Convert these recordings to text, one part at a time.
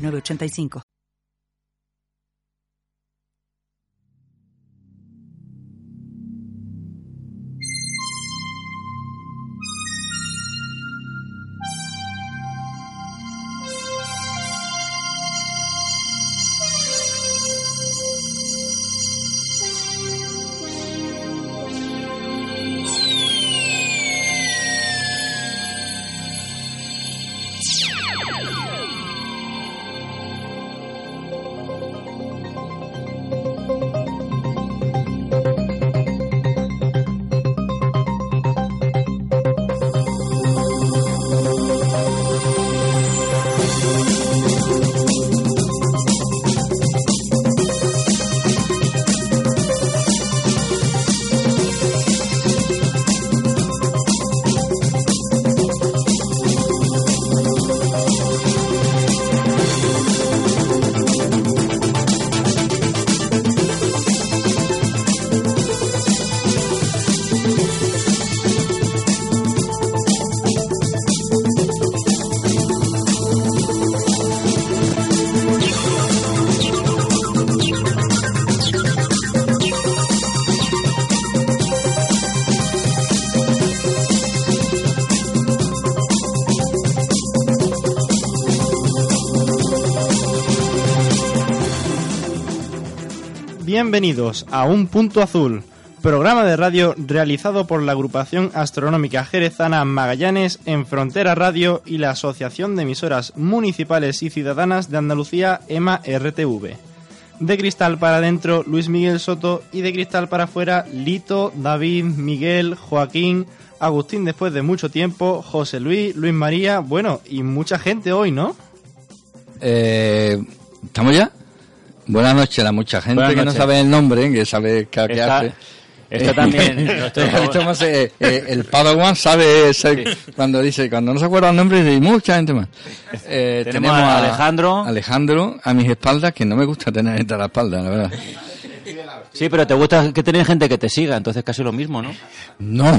906985. Bienvenidos a Un Punto Azul, programa de radio realizado por la agrupación astronómica jerezana Magallanes en Frontera Radio y la Asociación de Emisoras Municipales y Ciudadanas de Andalucía, EMA RTV. De cristal para adentro, Luis Miguel Soto y de cristal para afuera, Lito, David, Miguel, Joaquín, Agustín después de mucho tiempo, José Luis, Luis María, bueno, y mucha gente hoy, ¿no? Eh, ¿Estamos ya? Buenas noches a mucha gente Buenas que no sabe el nombre, que sabe qué qué Esta- hace. Esto también. Esto más, eh, eh, el Padawan sabe ese- cuando dice, cuando no se acuerda el nombre, dice, y mucha gente más. Eh, Tenemos a Alejandro. Alejandro a mis espaldas, que no me gusta tener gente a la espalda, la verdad. Sí, pero te gusta que tener gente que te siga, entonces casi lo mismo, ¿no? No,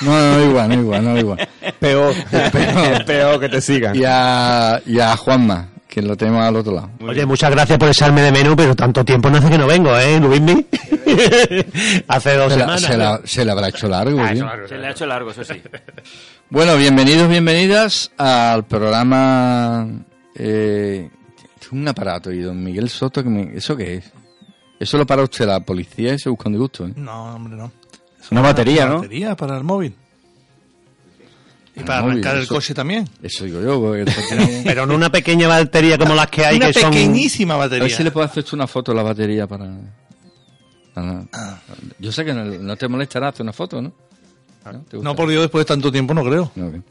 no, no, igual, no igual, no igual. Peor, Peor. peor que te sigan. Y a, y a Juanma, que lo tenemos al otro lado. Oye, muchas gracias por echarme de menú, pero tanto tiempo no hace que no vengo, ¿eh, Luismi? hace dos Se la, semanas. se, la, se la habrá hecho largo. tío. Se le ha hecho largo, eso sí. Bueno, bienvenidos, bienvenidas al programa. Eh, un aparato y don Miguel Soto, que me- ¿eso qué es? Eso lo para usted la policía y se busca un disgusto, ¿eh? No, hombre, no. Es Una batería, ¿no? batería para el móvil. Y para móvil, arrancar el eso- coche también. Eso digo yo, porque Pero no una pequeña batería como las que hay Una que son... pequeñísima A batería. ver si le puedo hacer una foto a la batería para... para- Yo sé que no, no te molestará hacer una foto, ¿no? ¿No? ¿Te No, gusta? por Dios, después de tanto tiempo no creo. No,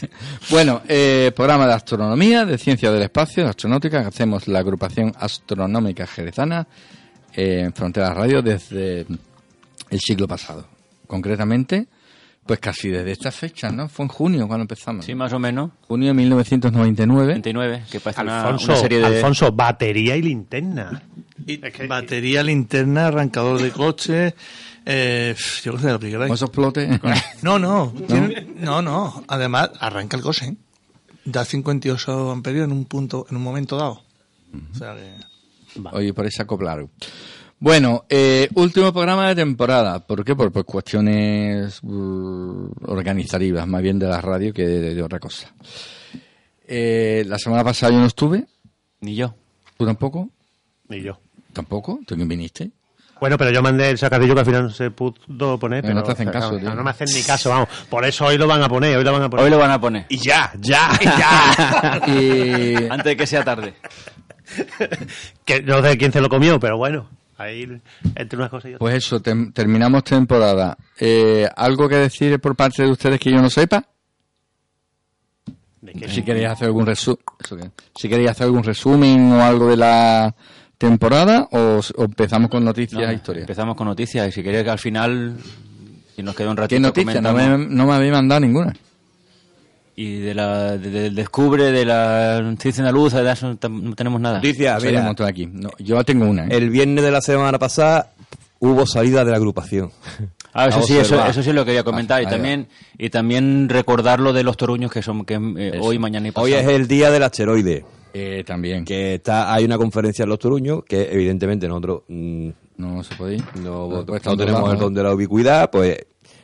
bueno, eh, programa de astronomía, de ciencia del espacio, de astronáutica, que hacemos la agrupación astronómica jerezana eh, en Fronteras Radio desde el siglo pasado. Concretamente, pues casi desde esta fecha, ¿no? Fue en junio cuando empezamos. Sí, más o menos. Junio de 1999. 29, que una, Alfonso, una serie de... Alfonso, batería y linterna. Y batería, linterna, arrancador de coche. Eh, yo qué sé, lo que queráis. ¿Cómo eso explote? No, no. no, no. Además, arranca el coche. ¿eh? Da 58 amperios en un punto, en un momento dado. O sea que... Oye, por ese acoplar. Bueno, eh, último programa de temporada. ¿Por qué? Por, por cuestiones uh, organizativas, más bien de la radio que de, de otra cosa. Eh, la semana pasada yo no estuve. Ni yo. ¿Tú tampoco? Y yo. ¿Tampoco? ¿Tú quién viniste? Bueno, pero yo mandé el sacadillo que al final no se pudo poner. Pero no te hacen caso, no, tío. no me hacen ni caso, vamos. Por eso hoy lo van a poner, hoy lo van a poner. Hoy lo van a poner. Y ya, ya, ya. Y Antes de que sea tarde. que no sé quién se lo comió, pero bueno. Ahí, entre unas cosas y otras. pues eso, terminamos temporada. Eh, ¿Algo que decir por parte de ustedes que yo no sepa? ¿De qué? Si queréis hacer algún resumen, si queréis hacer algún resumen o algo de la temporada o, o empezamos con noticias No, e historias. Empezamos con noticias y si queréis que al final, si nos queda un ratito, ¿Qué noticias? No me, no me habéis mandado ninguna. Y de la, de- del descubre, de la ciencia andaluza, de eso no tenemos nada. Noticias, Pues hay un mira, montón aquí. No, yo tengo una. ¿eh? el viernes de la semana pasada hubo salida de la agrupación. Ah, eso sí, eso, eso sí lo quería comentar. Ah, y también y también recordar lo de los toruños que son que eh, hoy, mañana y pasado. Hoy es el día del asteroide, Eh, también. que está hay una conferencia en Los Toruños que evidentemente nosotros mm, No se puede ir. no, No, pues, tenemos el don de la ubicuidad, pues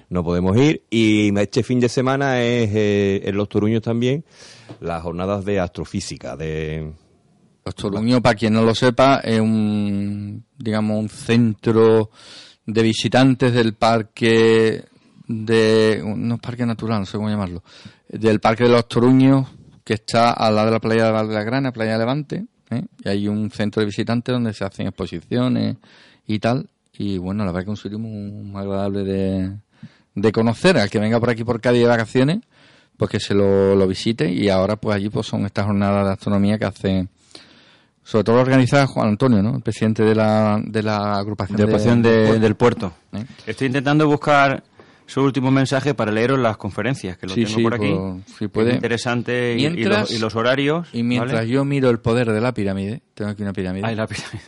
no podemos ir. Y este fin de semana es eh, en Los Toruños también las jornadas de astrofísica, de Los Toruños, para quien no lo sepa, es un, digamos, un centro de visitantes del parque de, no es parque natural, no sé cómo llamarlo, del parque de los Toruños, que está al lado de la playa de Valdegrana, playa de Levante, ¿eh? y hay un centro de visitantes donde se hacen exposiciones y tal, y bueno, la verdad que es un sitio muy agradable de, de conocer, al que venga por aquí por Cádiz de vacaciones, pues que se lo, lo visite, y ahora pues allí pues son estas jornadas de astronomía que hacen sobre todo organizada Juan Antonio, ¿no? El presidente de la, de la agrupación, de Puerto. del puerto. ¿Eh? Estoy intentando buscar su último mensaje para leeros las conferencias, que lo Sí, tengo sí, por aquí. por- si puede. es interesante y, y Mientras- los, y los horarios. Y mientras ¿vale? yo miro el poder de la pirámide, tengo aquí una pirámide. Ay, la pirámide.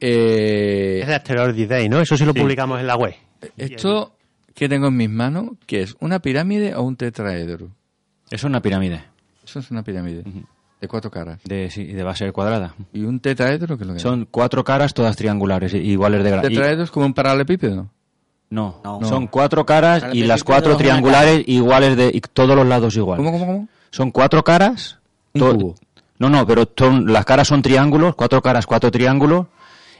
Eh, Es de Asteroid Day, ¿no? Eso sí lo publicamos en la web. esto que tengo en mis manos, ¿qué es? ¿Una pirámide o un tetraedro? Es una pirámide. Eso es una pirámide. De cuatro caras. De, sí, de base cuadrada. ¿Y un tetraedro qué es lo que es? Son cuatro caras todas triangulares, iguales de ¿Un grande. tetraedro es como un paralelepípedo? No, No. son cuatro caras y las cuatro triangulares iguales de y todos los lados iguales. ¿Cómo, cómo, cómo? Son cuatro caras. Un to- cubo. No, no, pero son, las caras son triángulos, cuatro caras, cuatro triángulos,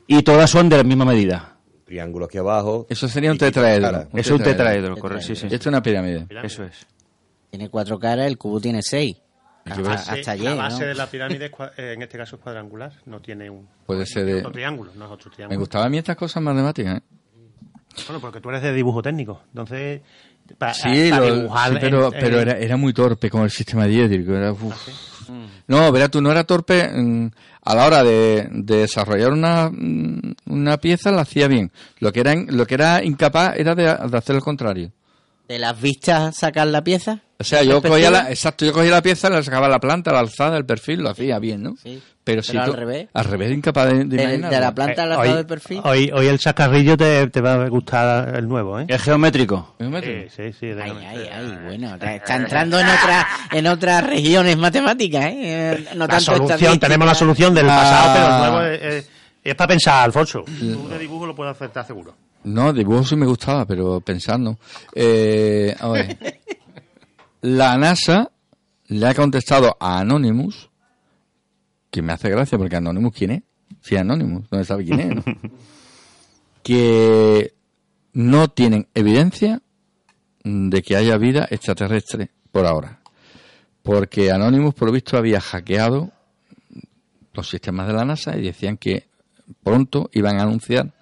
y todas son de la misma medida. Triángulo aquí abajo. Eso sería un tetraedro. es un tetraedro, correcto, sí, sí. Esto es una pirámide. Eso es. Tiene cuatro caras, el cubo tiene seis. Hasta, Sí, hasta la allí, base ¿no? de la pirámide, es cua- eh, en este caso, es cuadrangular. No tiene un Puede ser de... otro triángulo, no es otro Me triángulo. gustaban a mí estas cosas matemáticas, ¿eh? Bueno, porque tú eres de dibujo técnico. Entonces, para, Sí, para lo- dibujar sí, pero, en- pero en- era, era muy torpe con el sistema diédrico. Era, uf. No, verás, tú no era torpe mm, a la hora de, de desarrollar una, mm, una pieza, la hacía bien. Lo que era, lo que era incapaz era de, de hacer el contrario. ¿De las vistas sacar la pieza? O sea, yo cogía la, exacto, yo cogía la pieza, le sacaba la planta, la alzada, el perfil, lo hacía bien, ¿no? Sí. Pero, Pero si al tú- revés. Al revés, incapaz de, de De, la planta al Eh, alzado hoy, del perfil. hoy, hoy el chacarrillo te, te va a gustar el nuevo, ¿eh? Es geométrico. ¿Me Sí, sí, sí. Ay, ay, ay, bueno, está entrando en otra, en otras regiones matemáticas, ¿eh? Eh, No La tanto solución, tenemos la solución del Ah. pasado, pero el nuevo es, es- es para pensar, Alfonso. Tú de dibujo lo puedes hacer, te aseguro. No, dibujo sí me gustaba, pero pensando. Eh, a ver. La NASA le ha contestado a Anonymous, que me hace gracia porque Anonymous, ¿quién es? Sí, Anonymous, no se sabe quién es, ¿no? que no tienen evidencia de que haya vida extraterrestre por ahora. Porque Anonymous, por lo visto, había hackeado los sistemas de la NASA y decían que pronto iban a anunciar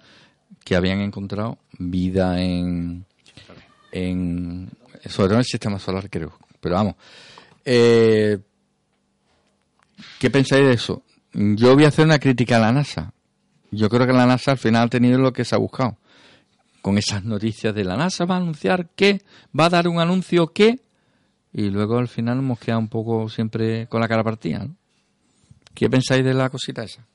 que habían encontrado vida en, en sobre todo en el sistema solar creo pero vamos eh, ¿qué pensáis de eso? yo voy a hacer una crítica a la NASA yo creo que la NASA al final ha tenido lo que se ha buscado con esas noticias de la NASA va a anunciar que va a dar un anuncio que y luego al final hemos quedado un poco siempre con la cara partida ¿no? ¿qué pensáis de la cosita esa?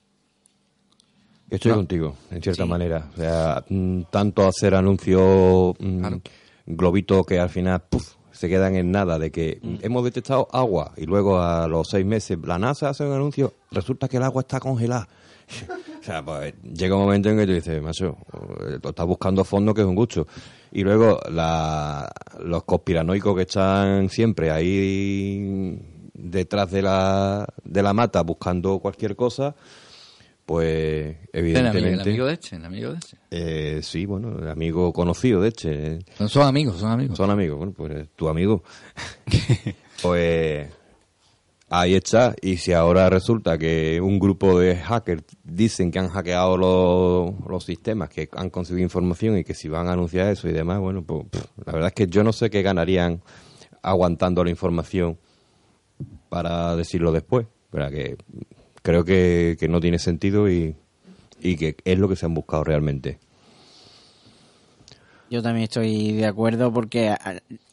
Estoy contigo, en cierta manera. O sea, mm, tanto hacer anuncios mm, Claro. Globitos que al final puf, se quedan en nada de que mm, hemos detectado agua y luego a los seis meses la NASA hace un anuncio, resulta que el agua está congelada. o sea, pues llega un momento en que tú dices, macho, eh, tú estás buscando fondo que es un gusto. Y luego la, los conspiranoicos que están siempre ahí detrás de la, de la mata buscando cualquier cosa, pues El amigo, el evidentemente... amigo de este, el amigo de este. Eh, sí, bueno, el amigo conocido de este. No son amigos, son amigos. Son amigos, bueno, pues eh, tu amigo. pues ahí está. Y si ahora resulta que un grupo de hackers dicen que han hackeado los, los sistemas, que han conseguido información y que si van a anunciar eso y demás, bueno, pues pff, la verdad es que yo no sé qué ganarían aguantando la información para decirlo después. ¿verdad? Que creo que, que no tiene sentido y, y que es lo que se han buscado realmente. Yo también estoy de acuerdo porque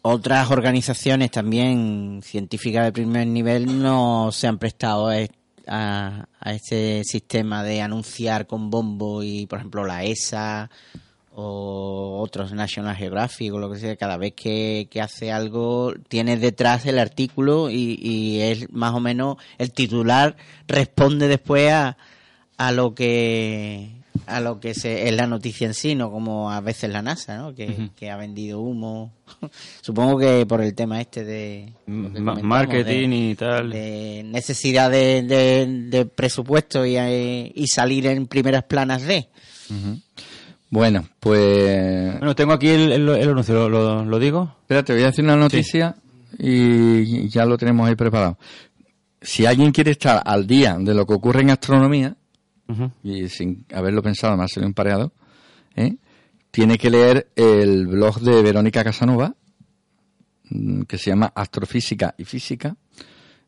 otras organizaciones también científicas de primer nivel no se han prestado a, est- a, a este sistema de anunciar con bombo y, por ejemplo, la ESA o otros National Geographic o lo que sea, cada vez que, que hace algo tiene detrás el artículo y, y es más o menos el titular responde después a, a lo que a lo que se, es la noticia en sí, no como a veces la NASA, ¿no? que, que ha vendido humo. Supongo que por el tema este de marketing de- y tal. de necesidad de, de- de presupuesto y, eh, y salir en primeras planas de. Bueno, pues... Bueno, tengo aquí el, el- el anuncio, ¿lo, lo- lo digo? Espérate, voy a decir una noticia y ya lo tenemos ahí preparado. Si alguien quiere estar al día de lo que ocurre en astronomía, y sin haberlo pensado, más se lo he empareado, ¿eh? tiene que leer el blog de Verónica Casanova, mm, que se llama Astrofísica y Física,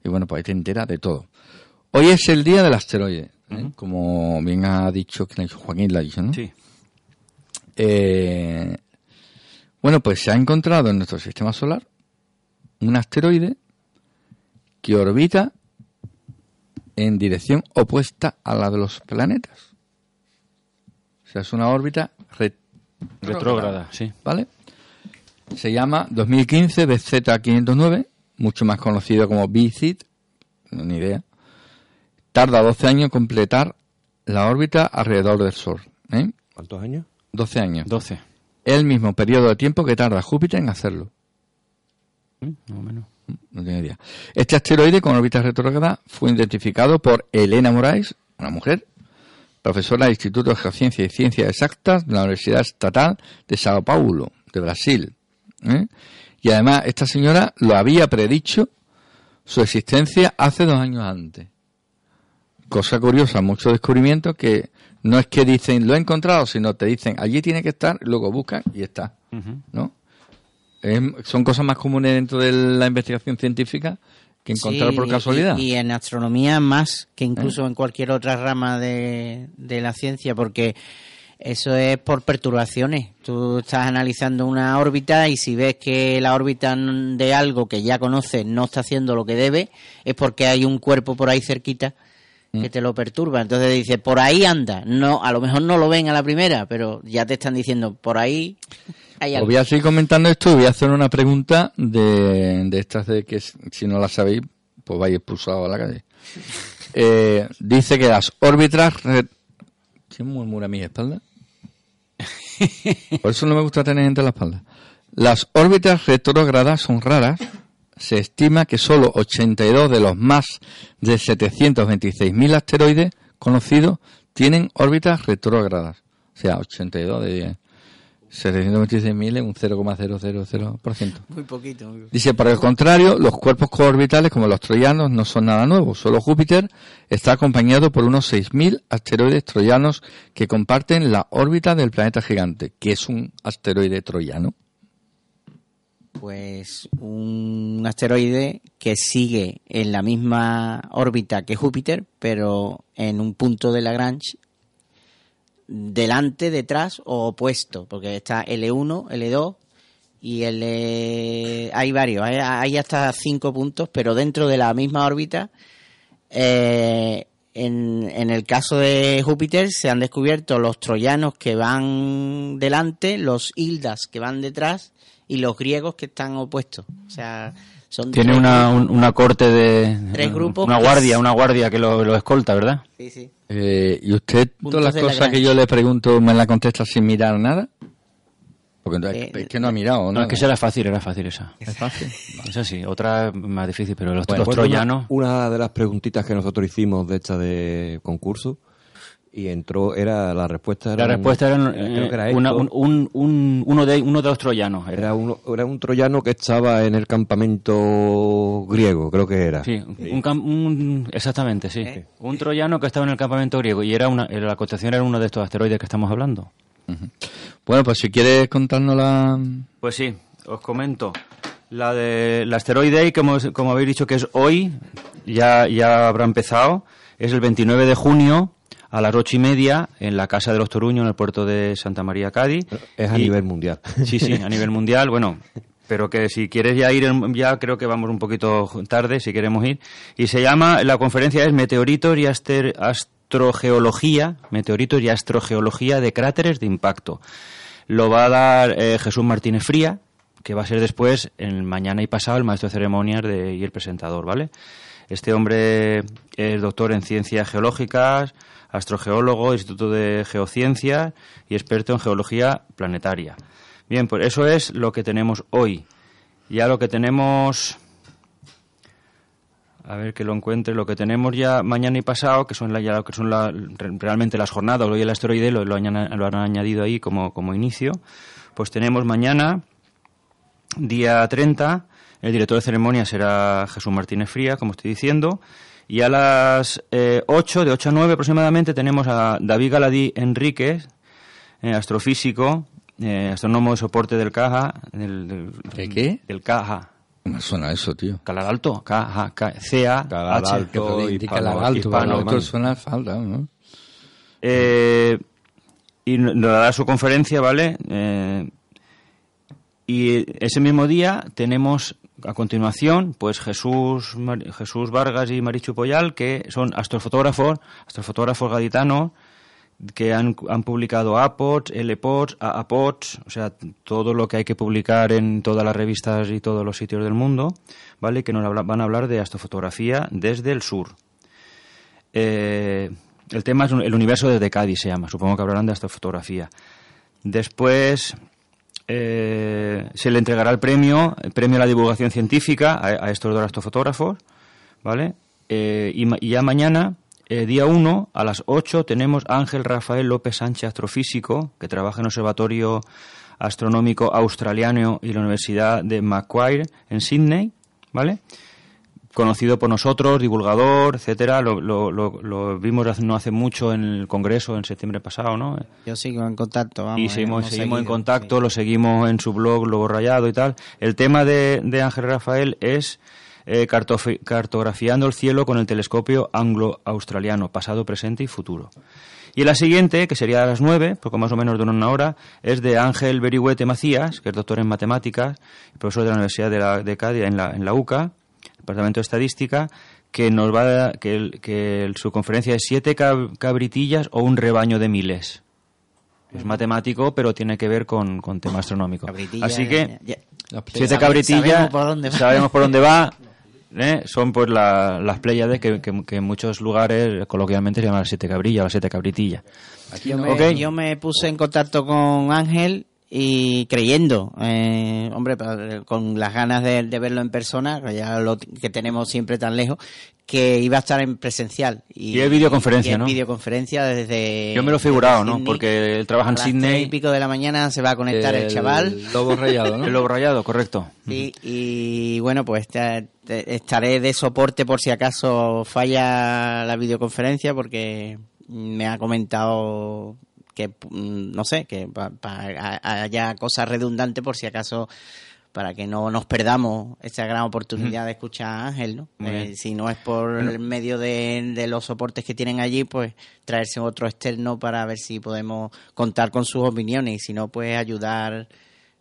y bueno, pues ahí te entera de todo. Hoy es el día del asteroide, ¿eh? como bien ha dicho. Joaquín lo ha dicho, ¿no? Sí. Eh, bueno, pues se ha encontrado en nuestro sistema solar un asteroide que orbita en dirección opuesta a la de los planetas. O sea, es una órbita re- Retrógrada, sí. ¿vale? Se llama 2015 BZ509, mucho más conocido como BCID, ni idea. Tarda 12 años en completar la órbita alrededor del Sol. ¿eh? ¿Cuántos años? 12 años. 12. el mismo periodo de tiempo que tarda Júpiter en hacerlo. ¿Mm? Más o menos. No tiene idea. Este asteroide con órbita retrógrada fue identificado por Elena Moraes, una mujer, profesora del Instituto de Geociencia y Ciencias Exactas de la Universidad Estatal de Sao Paulo, de Brasil. ¿eh? Y además, esta señora lo había predicho su existencia hace dos años antes. Cosa curiosa, muchos descubrimientos que no es que dicen lo he encontrado, sino te dicen allí tiene que estar, luego buscan y está. ¿no? Es- son cosas más comunes dentro de la investigación científica que encontrar Sí, por casualidad. Y, en astronomía más que incluso en cualquier otra rama de, de la ciencia, porque eso es por perturbaciones. Tú estás analizando una órbita y si ves que la órbita de algo que ya conoces no está haciendo lo que debe, es porque hay un cuerpo por ahí cerquita. Que te lo perturba. Entonces dice, por ahí anda. No, a lo mejor no lo ven a la primera, pero ya te están diciendo, por ahí hay Os algo. voy a seguir comentando esto voy a hacer una pregunta de, de estas de que si no la sabéis, pues vais expulsados a la calle. Eh, dice que las órbitas... ¿Quién murmura a mi espalda? Por eso no me gusta tener gente a la espalda. Las órbitas retrógradas son raras. Se estima que solo 82 de los más de 726.000 asteroides conocidos tienen órbitas retrógradas. O sea, 82 de 726.000 es un 0,000%. Muy poquito. Dice, por el contrario, los cuerpos coorbitales como los troyanos no son nada nuevos. Solo Júpiter está acompañado por unos 6.000 asteroides troyanos que comparten la órbita del planeta gigante, que es un asteroide troyano. Pues un asteroide que sigue en la misma órbita que Júpiter, pero en un punto de Lagrange delante, detrás o opuesto, porque está L1, L2 y L... hay varios, hay, hasta cinco puntos, pero dentro de la misma órbita. eh, en, en el caso de Júpiter se han descubierto los troyanos que van delante, los hildas que van detrás y los griegos que están opuestos. O sea, son Tiene una, un- una corte de... Tres grupos Una guardia, una guardia que lo, lo escolta, ¿verdad? Sí, sí. Eh, ¿Y usted Puntos todas las cosas que yo le pregunto me la contesta sin mirar nada? Porque no- Eh, es que no ha mirado, ¿no? No, es que esa era fácil, era fácil esa. Es fácil. Esa sí, otra más difícil, pero los, Bueno, los Pues troyanos... Una, una de las preguntitas que nosotros hicimos de esta de concurso y entró, era la respuesta. La era respuesta era, eh, que era una- esto. un, un- un- uno, de, uno de los troyanos. Era. Era, uno, era un troyano que estaba en el campamento griego, creo que era. Sí, un, cam- un- exactamente, sí. Un troyano que estaba en el campamento griego y era una, la cotación era uno de estos asteroides que estamos hablando. Bueno, pues si quieres contarnos la... Pues sí, os comento. La de la Asteroid como, como habéis dicho que es hoy, ya, ya habrá empezado, es el 29 de junio a las ocho y media en la Casa de los Toruños, en el puerto de Santa María, Cádiz. Es a Y- nivel mundial. Sí, sí, a nivel mundial, bueno, pero que si quieres ya ir, ya creo que vamos un poquito tarde, si queremos ir. Y se llama, la conferencia es Meteoritos y Aster- Astrogeología, Meteoritos y Astrogeología de Cráteres de Impacto. Lo va a dar eh, Jesús Martínez Fría, que va a ser después, el mañana y pasado, el maestro de ceremonias de- y el presentador, ¿vale? Este hombre es doctor en ciencias geológicas, astrogeólogo, Instituto de Geociencias y experto en geología planetaria. Bien, pues eso es lo que tenemos hoy. Ya lo que tenemos, a ver que lo encuentre, lo que tenemos ya mañana y pasado, que son, la, ya lo que son la- re- realmente las jornadas, hoy el asteroide lo, lo, añana- lo han añadido ahí como, como inicio, pues tenemos mañana, día 30, el director de ceremonia será Jesús Martínez Fría, como estoy diciendo, y a las eh, 8, de 8 a 9 aproximadamente, tenemos a David Galadí Enríquez, eh, astrofísico, eh, astrónomo de soporte del CAJA. Del, del- ¿De qué? Del CAJA. Me suena eso, tío. Calar Alto, K, C, A, Calar H. Alto, Indica hispano- esto suena falda, ¿no? Eh, y nos dará su conferencia, ¿vale? Eh, y ese mismo día tenemos a continuación, pues Jesús, Jesús Vargas y Marichu Poyal, que son astrofotógrafos, astrofotógrafos gaditanos, que han, han publicado APOTS, LPOTS, AAPOTS, o sea, todo lo que hay que publicar en todas las revistas y todos los sitios del mundo, ¿vale? Que nos van a hablar de astrofotografía desde el sur. Eh, el tema es el universo desde Cádiz, se llama. Supongo que hablarán de astrofotografía. Después eh, se le entregará el premio, el premio a la divulgación científica a, estos dos astrofotógrafos, ¿vale? Eh, y, y ya mañana, eh, día 1, a las 8, tenemos a Ángel Rafael López Sánchez, astrofísico, que trabaja en el Observatorio Astronómico Australiano y la Universidad de Macquarie en Sydney, ¿vale? Conocido por nosotros, divulgador, etcétera. Lo, lo, lo, lo vimos hace- no hace mucho en el Congreso en septiembre pasado, ¿no? Yo sigo en contacto, vamos. y eh, seguimos, seguimos en contacto, lo seguimos en su blog, Lobo Rayado y tal. El tema de, de Ángel Rafael es eh, cartografiando el cielo con el telescopio anglo-australiano, pasado, presente y futuro. Y la siguiente, que sería a las nueve, poco más o menos de una hora, es de Ángel Berihuete Macías, que es doctor en matemáticas, profesor de la Universidad de, la, de Cádiz en la, en la UCA, Departamento de Estadística, que nos va a- que, el- que el- su conferencia es siete cab- cabritillas o un rebaño de miles. Es matemático, pero tiene que ver con, con tema astronómico. Cabritilla, Así que ya- ya. siete cabritillas, sabemos por dónde va. ¿eh? son pues la- las pléyades que, que- que en muchos lugares coloquialmente se llaman las siete cabrillas o las siete cabritillas. Yo me, yo me puse en contacto con Ángel y creyendo, eh, hombre, con las ganas de, de verlo en persona, que ya lo que tenemos siempre tan lejos, que iba a estar en presencial. Y es videoconferencia, y es ¿no? videoconferencia desde... Yo me lo he figurado, desde ¿no? Sydney. Porque él trabaja en A las tres Sydney. y pico de la mañana se va a conectar el, chaval. Lobo rayado, ¿no? El lobo rayado, correcto. Sí, y bueno, pues te- te- estaré de soporte por si acaso falla la videoconferencia porque me ha comentado que, mm, no sé, que pa- pa- ha- haya cosas redundantes por si acaso para que no nos perdamos esa gran oportunidad de escuchar a Ángel, ¿no? Eh, si no es por el medio de, de los soportes que tienen allí, pues traerse otro externo para ver si podemos contar con sus opiniones y si no, pues ayudar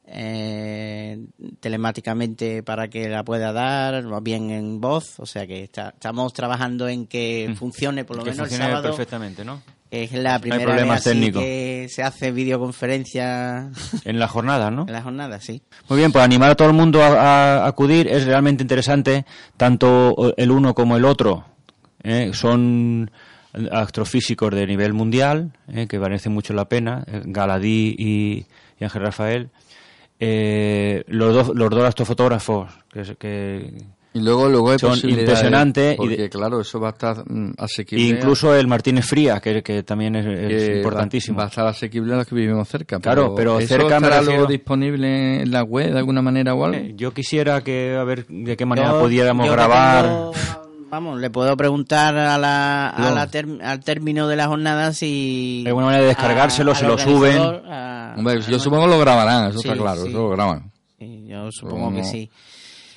eh, telemáticamente para que la pueda dar, o bien en voz, o sea que está- estamos trabajando en que funcione por lo Mm. Que menos el sábado, perfectamente, ¿no? Que es la primera problemas vez así que se hace videoconferencia En la jornada, ¿no? en la jornada, sí. Muy bien, pues animar a todo el mundo a, a acudir es realmente interesante, tanto el uno como el otro. ¿eh? Son astrofísicos de nivel mundial, ¿eh? que merecen mucho la pena, eh, Galadí y, y Ángel Rafael. Eh, los, dos, los dos astrofotógrafos que, que Y luego, luego hay Son impresionantes y Porque, de- claro, eso va a estar mm, asequible. incluso el Martínez Fría, que, que también es, es que importantísimo. Va, va a estar asequible a los que vivimos cerca. Claro, pero ¿eso cerca me estará refiero- luego disponible en la web de alguna manera o algo? Eh, Yo quisiera que, a ver, de qué manera Yo- pudiéramos yo grabar. tengo- vamos, le puedo preguntar a la, a la ter- al término de la jornada si... Hay alguna manera de descargárselo, a- si lo suben. a- Hombre, yo a- supongo que lo grabarán, eso Sí, está claro, sí. eso lo graban. Sí, yo supongo que sí.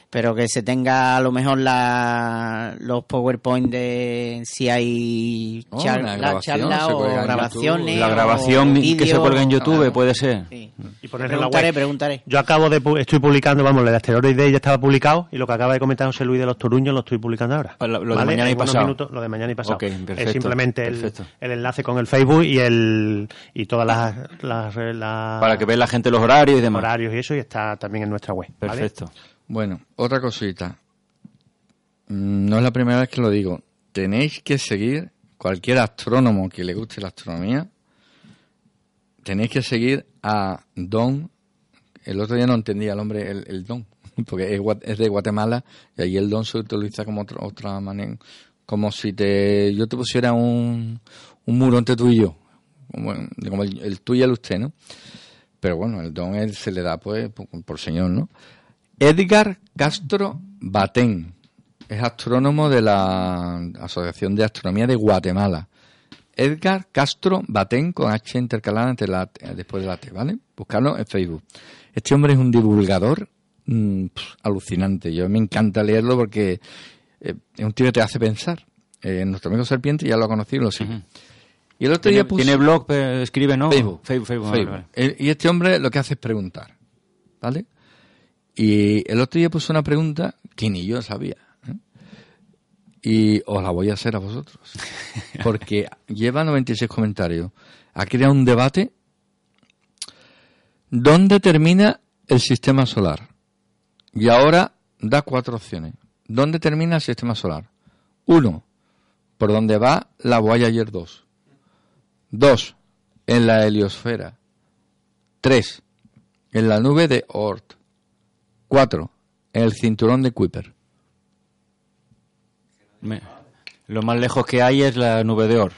Pero que se tenga a lo mejor la, los PowerPoint de si hay Oh, char- una la grabación, charla se o grabaciones. La o grabación que se cuelga en YouTube Claro. puede ser. Sí. Y ponerlo en la Preguntaré, web. preguntaré. Yo acabo de, pu- estoy publicando, vamos, el de Asteroides Day ya estaba publicado y lo que acaba de comentar José Luis de los Toruños lo estoy publicando ahora. Ah, lo- de mañana y pasado. minutos, lo de mañana y pasado. Ok, perfecto, es simplemente el, enlace con el Facebook y el y todas las, las, las- Para que vea la gente los horarios y demás. horarios y eso y está también en nuestra web. ¿vale? Perfecto. Bueno, otra cosita. Mm, No es la primera vez que lo digo. Tenéis que seguir, cualquier astrónomo que le guste la astronomía, tenéis que seguir a Don. El otro día no entendía el hombre, el, Don, porque es, es de Guatemala y ahí el Don se utiliza como otra, otra manera. Como si te yo te pusiera un, un muro entre tú y yo. Como, como el, el tú y el usted, ¿no? Pero bueno, el don él se le da pues por, por señor, ¿no? Edgar Castro Batén es astrónomo de la Asociación de Astronomía de Guatemala. Edgar Castro Batén con H intercalada entre la, después de la T, ¿vale? Buscarlo en Facebook. Este hombre es un divulgador mm, alucinante. Yo me encanta leerlo porque eh, es un tío que te hace pensar. Eh, nuestro amigo Serpiente ya lo ha conocido y lo. Ujú. Y el otro ¿Tiene, día puso- tiene blog? eh, ¿Escribe, no? Facebook. Facebook, Facebook, vale, Facebook. vale. Eh, Y este hombre lo que hace es preguntar, ¿vale? Y el otro día puso una pregunta que ni yo sabía. ¿eh? Y os la voy a hacer a vosotros. Porque lleva 96 comentarios. Ha creado un debate. ¿Dónde termina el sistema solar? Y ahora da cuatro opciones. ¿Dónde termina el sistema solar? Uno, por donde va la Voyager 2. Dos, en la heliosfera. Tres, en la nube de Oort. Cuatro, en el cinturón de Kuiper. Me- Lo más lejos que hay es la nube de Or.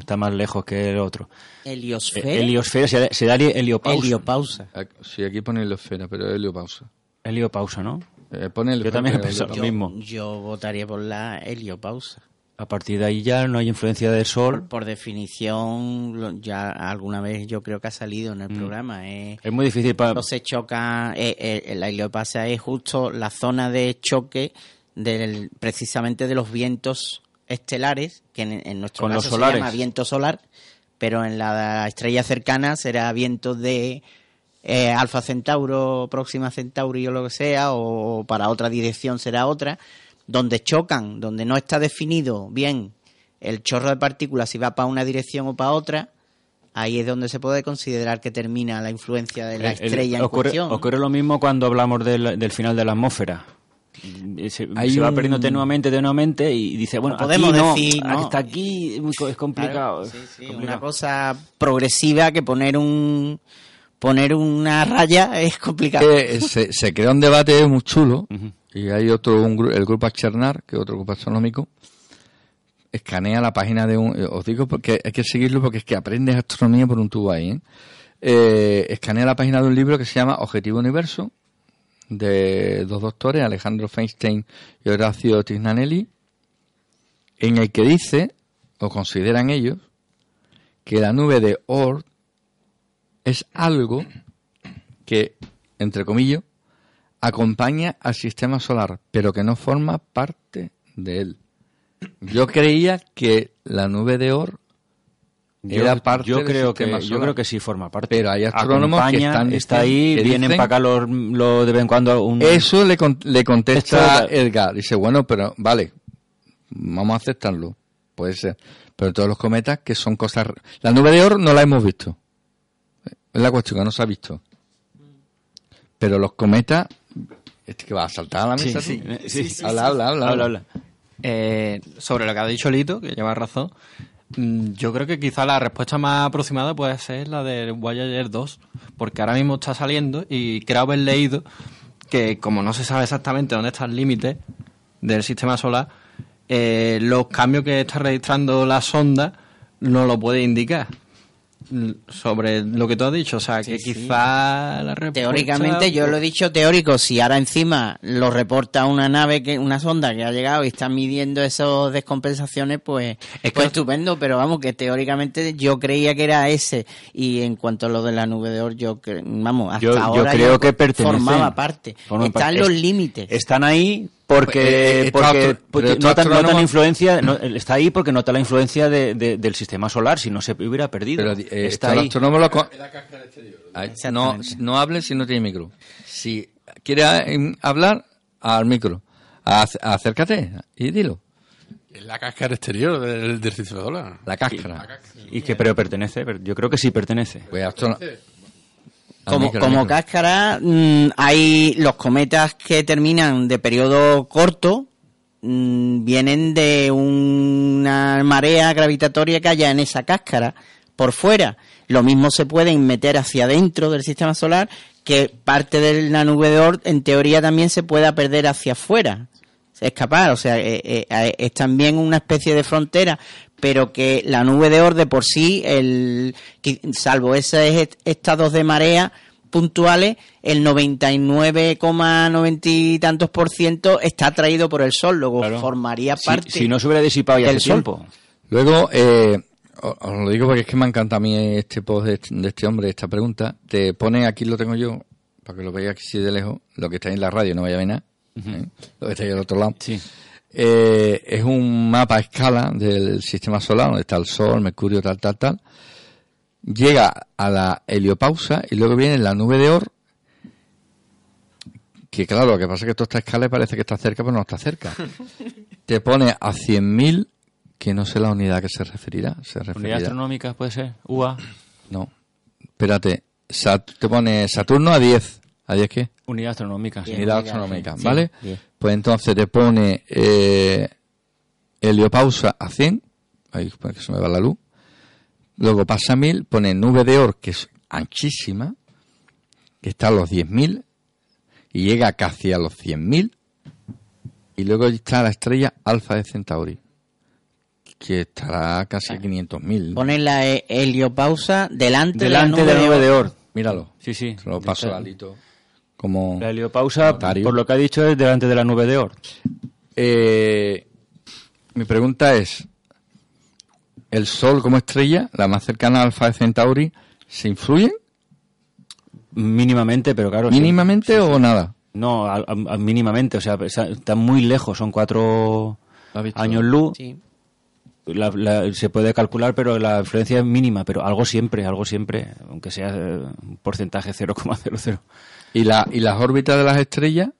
Está más lejos que el otro. Heliosfera. Eh, Heliosfera, se da, se da heliopausa. Heliopausa. Sí, aquí pone heliosfera, pero heliopausa. Heliopausa, ¿no? Eh, pone Yo también he pensado lo mismo. Yo votaría por la heliopausa. A partir de ahí ya no hay influencia del sol. Por definición, ya alguna vez yo creo que ha salido en el Mm. programa. eh, Es muy difícil para... no se choca, eh, eh, la heliopausa es justo la zona de choque del, precisamente de los vientos estelares, que en, en nuestro Con los caso se llama viento solar, pero en la estrella cercana será viento de eh, Alfa Centauro, Próxima Centauri o lo que sea, o para otra dirección será otra, donde chocan, donde no está definido bien el chorro de partículas si va para una dirección o para otra, ahí es donde se puede considerar que termina la influencia de la El- el- estrella en ocurre, cuestión. ocurre lo mismo cuando hablamos del, del final de la atmósfera. Eh, Se, Hay se va un- perdiendo tenuamente, tenuamente y dice, bueno, No podemos aquí no, decir, ¿no? hasta aquí es muy co- es complicado. Claro, sí, sí, complicado. una cosa progresiva que poner un poner una raya es complicado. Eh, se, se crea un debate muy chulo. Y hay otro, el grupo Achernar, que es otro grupo astronómico, escanea la página de un... eh, Os digo porque hay que seguirlo porque es que aprendes astronomía por un tubo ahí. ¿eh? Eh, escanea la página de un libro que se llama Objetivo Universo, de dos doctores, Alejandro Feinstein y Horacio Tignanelli, en el que dice, o consideran ellos, que la nube de Oort es algo que, entre comillas, acompaña al sistema solar, pero que no forma parte de él. Yo creía que la nube de Yo, era parte yo creo que yo creo que sí forma parte. Pero hay astrónomos que están está ahí, que vienen dicen- para acá los, lo de vez en cuando un Eso le, con- le contesta Edgar. Dice, bueno, pero vale, vamos a aceptarlo. Puede ser. Pero todos los cometas que son cosas... La nube de oro no la hemos visto. Es la cuestión que no se ha visto. Pero los cometas... Este que va a saltar a la mesa. sí, sí, sí, habla, habla, habla, Habla, habla. habla. Eh, sobre lo que ha dicho Lito, que lleva razón, mm, yo creo que quizá la respuesta más aproximada puede ser la del Voyager 2, porque ahora mismo está saliendo y creo haber leído que como no se sabe exactamente dónde está el límite del sistema solar, eh, los cambios que está registrando la sonda no lo puede indicar. Sobre lo que tú has dicho, o sea, que Sí, sí. quizá la respuesta... Teóricamente, yo lo he dicho teórico, si ahora encima lo reporta una nave, que una sonda que ha llegado y está midiendo esas descompensaciones, pues, Es que- pues estupendo, pero vamos, que teóricamente yo creía que era ese, y en cuanto a lo de la nube de oro, yo, cre- vamos, hasta Yo, yo ahora creo ya que formaba parte. Están parte. los Es- límites. Están ahí porque, Eh, eh, porque, está- porque notan astrónomo- la influencia, no, está ahí porque nota la influencia de- de- del sistema solar, si no se hubiera perdido. Pero eh, está el ahí. astrónomo lo Ay, no, no hable si no tiene micro. Si quiere eh, hablar, al micro. Ac- acércate y dilo. Es la cáscara exterior del, del sistema solar. La cáscara. Y que pero pertenece, yo creo que sí pertenece. Pues Como, micro, como micro. cáscara, mm, hay los cometas que terminan de periodo corto, mm, vienen de una marea gravitatoria que haya en esa cáscara por fuera. Lo mismo se pueden meter hacia adentro del sistema solar, que parte de la nube de Oort en teoría también se pueda perder hacia afuera, escapar. O sea, eh, eh, eh, es también una especie de frontera, pero que la nube de Oort de por sí, el, salvo esos est- estados de marea puntuales, el 99,90 y tantos por ciento está atraído por el sol, luego Claro. formaría parte. si, no se hubiera disipado ya hace sol. tiempo. Luego, eh, os os lo digo porque es que me encanta a mí este post de este, de este hombre, esta pregunta. Te pone, aquí lo tengo yo, para que lo veáis así de lejos, lo que está en la radio, no vaya a ver nada, ¿eh? lo que está ahí al otro lado. Sí. Eh, es un mapa a escala del sistema solar, donde está el Sol, Mercurio, tal, tal, tal. Llega a la heliopausa y luego viene la nube de Oort, que claro, lo que pasa es que toda esta escala parece que está cerca, pero no está cerca. Te pone a 100.000, que no sé la unidad a que se referirá. Se Unidad referirá. astronómica puede ser. UA. No. Espérate. Sat- te pone Saturno a 10. ¿A 10 qué? Unidad astronómica. Bien. Unidad astronómica, sí, ¿vale? bien. Pues entonces te pone eh, heliopausa a 100. Ahí para que se me va la luz. Luego pasa a 1000, pone nube de Oort, que es anchísima, que está a los 10.000 y llega casi a los 100.000. Y luego está la estrella Alfa de Centauri, que estará casi a 500.000. Ponen la he- heliopausa delante, Delante de la nube de, Oort. Míralo. Sí, sí. Se lo paso a Lito. Como La heliopausa, notario. por lo que ha dicho, es delante de la nube de Oort. Eh, mi pregunta es, ¿el Sol como estrella, la más cercana a Alfa de Centauri, se influyen Mínimamente, pero claro. sí. mínimamente o nada? No, a- a- a- mínimamente. O sea, está- están muy lejos. Son cuatro años luz. Sí. La- la- se puede calcular, pero la influencia es mínima. Pero algo siempre, algo siempre. Aunque sea eh, un porcentaje 0,00. ¿Y, la, ¿Y las órbitas de las estrellas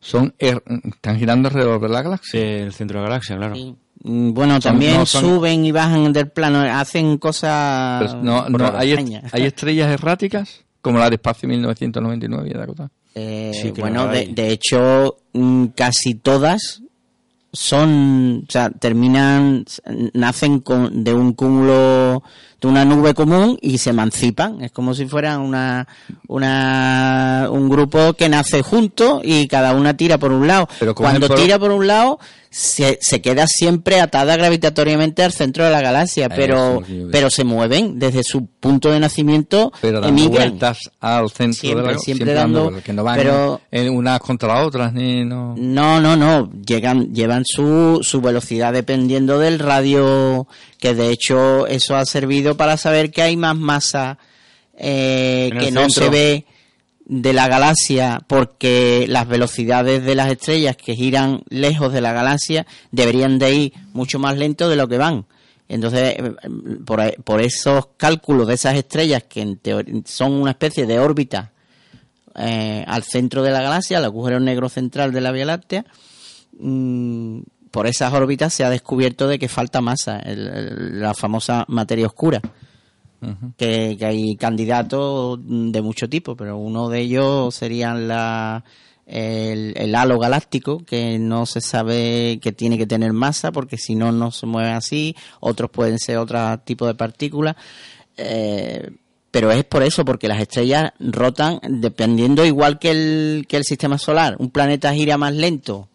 son er- están girando alrededor de la galaxia? Sí, el centro de la galaxia, claro. Sí. Mm, Bueno, Son- también no son- suben y bajan del plano, hacen cosas. Pero no, hay, est- hay estrellas erráticas, como la de Espacio 1999 y cosa. Eh, Sí, bueno, de, de hecho, mm, casi todas son, o sea, terminan, nacen con, de un cúmulo, una nube común y se emancipan. Es como si fueran una, una, un grupo que nace junto y cada una tira por un lado. Pero Cuando tira por un lado, se, se queda siempre atada gravitatoriamente al centro de la galaxia, pero, Eso, pero se mueven desde su punto de nacimiento, Pero dando emigran. vueltas al centro Siempre, de la siempre dando- vueltas, que no van pero- en unas contra las otras ni no No, no, no. Llegan, llevan su, su velocidad dependiendo del radio, que de hecho eso ha servido para saber que hay más masa eh, que no centro. se ve de la galaxia porque las velocidades de las estrellas que giran lejos de la galaxia deberían de ir mucho más lento de lo que van. Entonces, eh, por, por esos cálculos de esas estrellas que en son una especie de órbita eh, al centro de la galaxia, al agujero negro central de la Vía Láctea, mm, por esas órbitas se ha descubierto de que falta masa, el- el- la famosa materia oscura. que, que hay candidatos de mucho tipo, pero uno de ellos serían la, el, el halo galáctico, que no se sabe que tiene que tener masa, porque si no, no se mueve así. Otros pueden ser otro tipo de partículas. Eh, pero es por eso, porque las estrellas rotan dependiendo igual que el, que el sistema solar. Un planeta gira más lento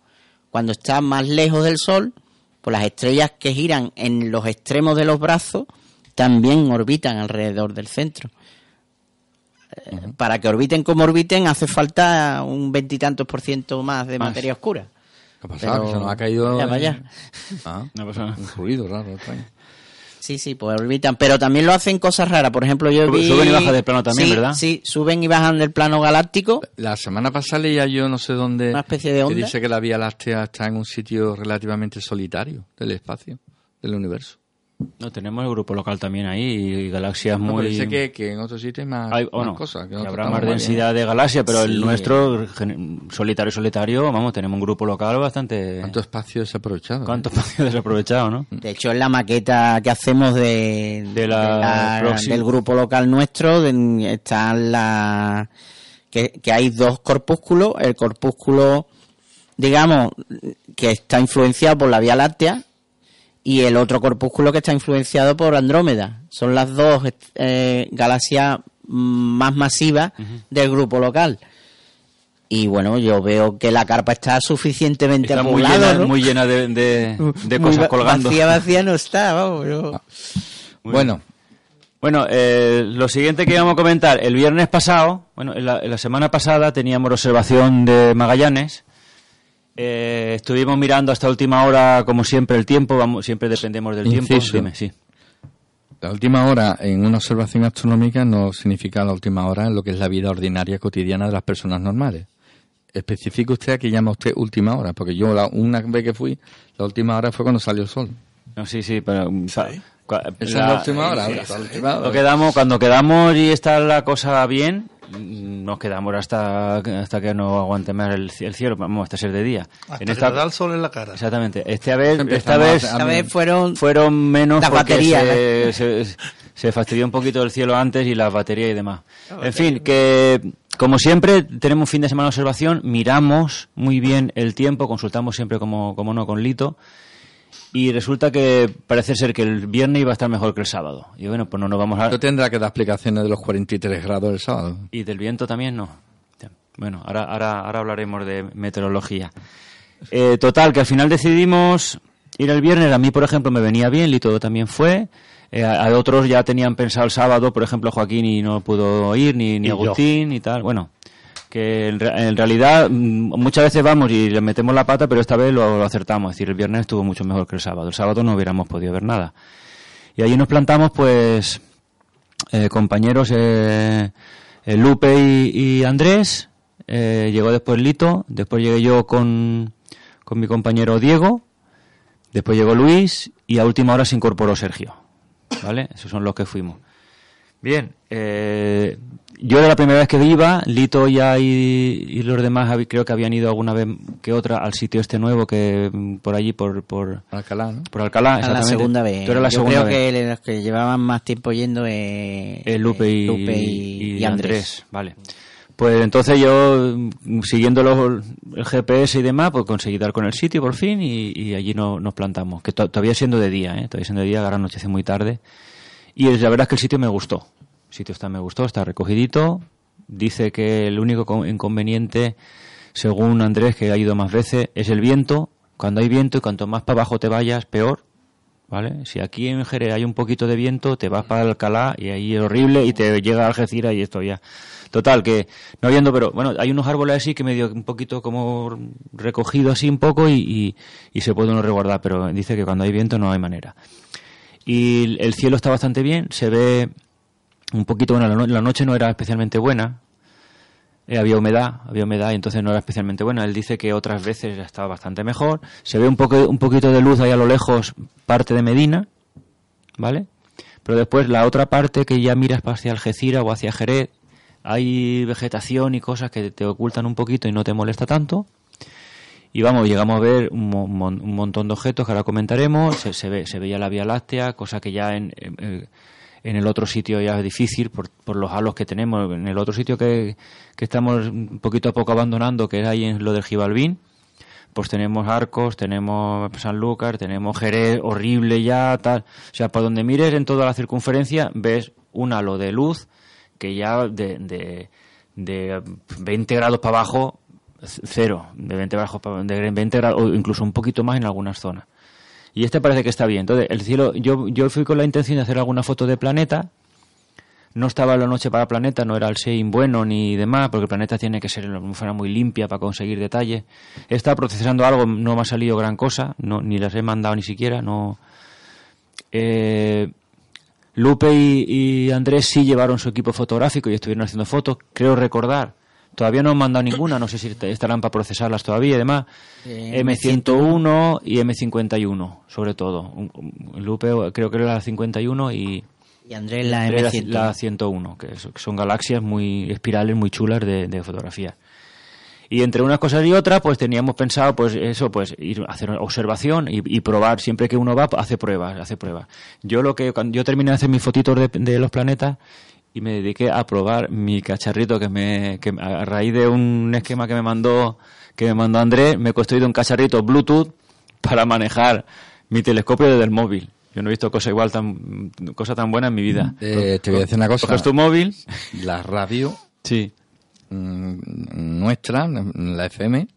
cuando está más lejos del Sol, pues las estrellas que giran en los extremos de los brazos también orbitan alrededor del centro. Eh, Para que orbiten como orbiten hace falta un veintitantos por ciento más de Más. materia oscura. ¿Qué ha pasado? Pero- Que se nos ha caído... Ya, en- vaya. Ah, No pasa nada. un ruido raro. extraño. Sí, sí, pues orbitan, pero también lo hacen cosas raras. Por ejemplo, yo vi... suben y bajan del plano también, Sí, ¿verdad? Sí, suben y bajan del plano galáctico. La semana pasada leía yo no sé dónde... Una especie de Que onda. dice que la Vía Láctea está en un sitio relativamente solitario del espacio, del universo. No, tenemos el grupo local también ahí y galaxias No, muy... pero dice que, que en otros sitios hay más, Hay- más bueno, cosas. Que habrá más bien. densidad de galaxias, pero el nuestro, solitario, solitario, vamos, tenemos un grupo local bastante... ¿Cuánto espacio desaprovechado? ¿Cuánto espacio desaprovechado, no? De hecho, en la maqueta que hacemos de, De la del grupo local nuestro de- están la que, que hay dos corpúsculos. El corpúsculo, digamos, que está influenciado por la Vía Láctea y el otro corpúsculo que está influenciado por Andrómeda. Son las dos eh, galaxias más masivas del grupo local. Y bueno, yo veo que la carpa está suficientemente Está muy llena, ¿no? muy llena de, de- de Muy cosas va- colgando. Vacía, vacía no está, vamos. yo- Bueno, Bueno, eh, lo siguiente que íbamos a comentar, el viernes pasado, bueno, en la, en la semana pasada teníamos observación de Magallanes. Eh, estuvimos mirando hasta última hora, como siempre, el tiempo, vamos, siempre dependemos del tiempo. Dime, sí. la última hora en una observación astronómica no significa la última hora en lo que es la vida ordinaria cotidiana de las personas normales. Especifique usted a qué llama usted última hora, porque yo la, una vez que fui, la última hora fue cuando salió el sol. No, sí, sí, pero... Esa es la- la última hora. sí, la última hora. Lo quedamos, cuando quedamos y está la cosa bien, nos quedamos hasta, hasta que no aguante más el, el cielo, vamos, hasta ser de día. Hasta En que esta- te da el sol en la cara. Exactamente. Esta vez, esta vez, a- Esta vez fueron fueron menos Las baterías, se, se, se fastidió un poquito el cielo antes y las baterías y demás. En fin, que como siempre tenemos un fin de semana de observación, miramos muy bien el tiempo, consultamos siempre como, como no con Lito y resulta que parece ser que el viernes iba a estar mejor que el sábado. Y bueno, pues no nos vamos a... Yo tendrá que dar explicaciones de los 43 grados del sábado. Y del viento también no. Bueno, ahora, ahora, ahora hablaremos de meteorología. Eh, total, que al final decidimos ir el viernes. A mí, por ejemplo, me venía bien, Lito también fue. Eh, a, a otros ya tenían pensado el sábado, por ejemplo, Joaquín y no pudo ir, ni, ni yo. Agustín y tal. Bueno, que en, en realidad mm, muchas veces vamos y le metemos la pata, pero esta vez lo, acertamos. Es decir, el viernes estuvo mucho mejor que el sábado. El sábado no hubiéramos podido ver nada. Y allí nos plantamos, pues, eh, compañeros eh, eh, Lupe y, y Andrés, eh, llegó después Lito, después llegué yo con, con mi compañero Diego, después llegó Luis y a última hora se incorporó Sergio. ¿Vale? Esos son los que fuimos. Bien, eh, yo era la primera vez que iba, Lito ya y, y los demás creo que habían ido alguna vez que otra al sitio este nuevo que mm, por allí, por, por, Alcalá, ¿no? por Alcalá. a la exactamente. segunda vez. Tú eras la Yo segunda creo vez. que los que llevaban más tiempo yendo eh, Eh, Lupe, y, Lupe y- y y Andrés. Vale. Pues entonces yo, mm, siguiendo los, el GPS y demás, pues conseguí dar con el sitio por fin y, y allí no- nos plantamos. Que to- todavía siendo de día, ¿eh? Todavía siendo de día, ahora anochece muy tarde. Y la verdad es que el sitio me gustó. El sitio está, me gustó, está recogidito. Dice que el único co- inconveniente, según Andrés, que ha ido más veces, es el viento. Cuando hay viento y cuanto más para abajo te vayas, peor. ¿Vale? Si aquí en Jerez hay un poquito de viento, te vas para Alcalá y ahí es horrible y te llega a Algeciras y esto ya. Total, que no viendo, pero bueno, hay unos árboles así que medio un poquito como recogido así un poco y, y, y se puede uno resguardar, pero dice que cuando hay viento no hay manera. Y el- el cielo está bastante bien, se ve un poquito, bueno, la, no- la noche no era especialmente buena, eh, había humedad, había humedad y entonces no era especialmente buena. Él dice que otras veces ya estaba bastante mejor. Se ve un, poco, un poquito de luz ahí a lo lejos, parte de Medina, ¿vale? Pero después la otra parte que ya miras hacia Algeciras o hacia Jerez, hay vegetación y cosas que te ocultan un poquito y no te molesta tanto. Y vamos, llegamos a ver un, mo- mon- un montón de objetos que ahora comentaremos. Se, se ve, se veía la Vía Láctea, cosa que ya en, en- en el otro sitio ya es difícil por, por los halos que tenemos. En el otro sitio que, que estamos poquito a poco abandonando, que es ahí en lo del Gibalbín, pues tenemos Arcos, tenemos Sanlúcar, tenemos Jerez, horrible ya, tal. O sea, por donde mires en toda la circunferencia ves un halo de luz que ya de, de, de 20 grados para abajo, cero, de 20, bajo pa- de 20 grados, o incluso un poquito más en algunas zonas. y este parece que está bien. Entonces, el cielo, yo, yo fui con la intención de hacer alguna foto de planeta. No estaba la noche para planeta, no era el sein bueno ni demás, porque el planeta tiene que ser de fuera muy limpia para conseguir detalle. He estado procesando algo, no me ha salido gran cosa, ni las he mandado ni siquiera, no. Eh, Lupe y, y Andrés sí llevaron su equipo fotográfico y estuvieron haciendo fotos, creo recordar. Todavía no han mandado ninguna, no sé si estarán para procesarlas todavía y demás. Eh, M101 y M51, sobre todo. Lupe creo que era la 51 y Y Andrés la Andrés M100. la 101, que son galaxias muy espirales muy chulas de, de fotografía. Y entre unas cosas y otras, pues teníamos pensado, pues eso, pues ir a hacer observación y, y probar. Siempre que uno va, hace pruebas, hace pruebas. Yo lo que, cuando yo terminé de hacer mis fotitos de, de los planetas y me dediqué a probar mi cacharrito que me, que a raíz de un esquema que me mandó, que me mandó Andrés, me he construido un cacharrito Bluetooth para manejar mi telescopio desde el móvil. Yo no he visto cosa igual tan, cosa tan buena en mi vida. Eh, te voy a decir una cosa. Coges tu móvil. La radio Sí. mm, nuestra, la FM,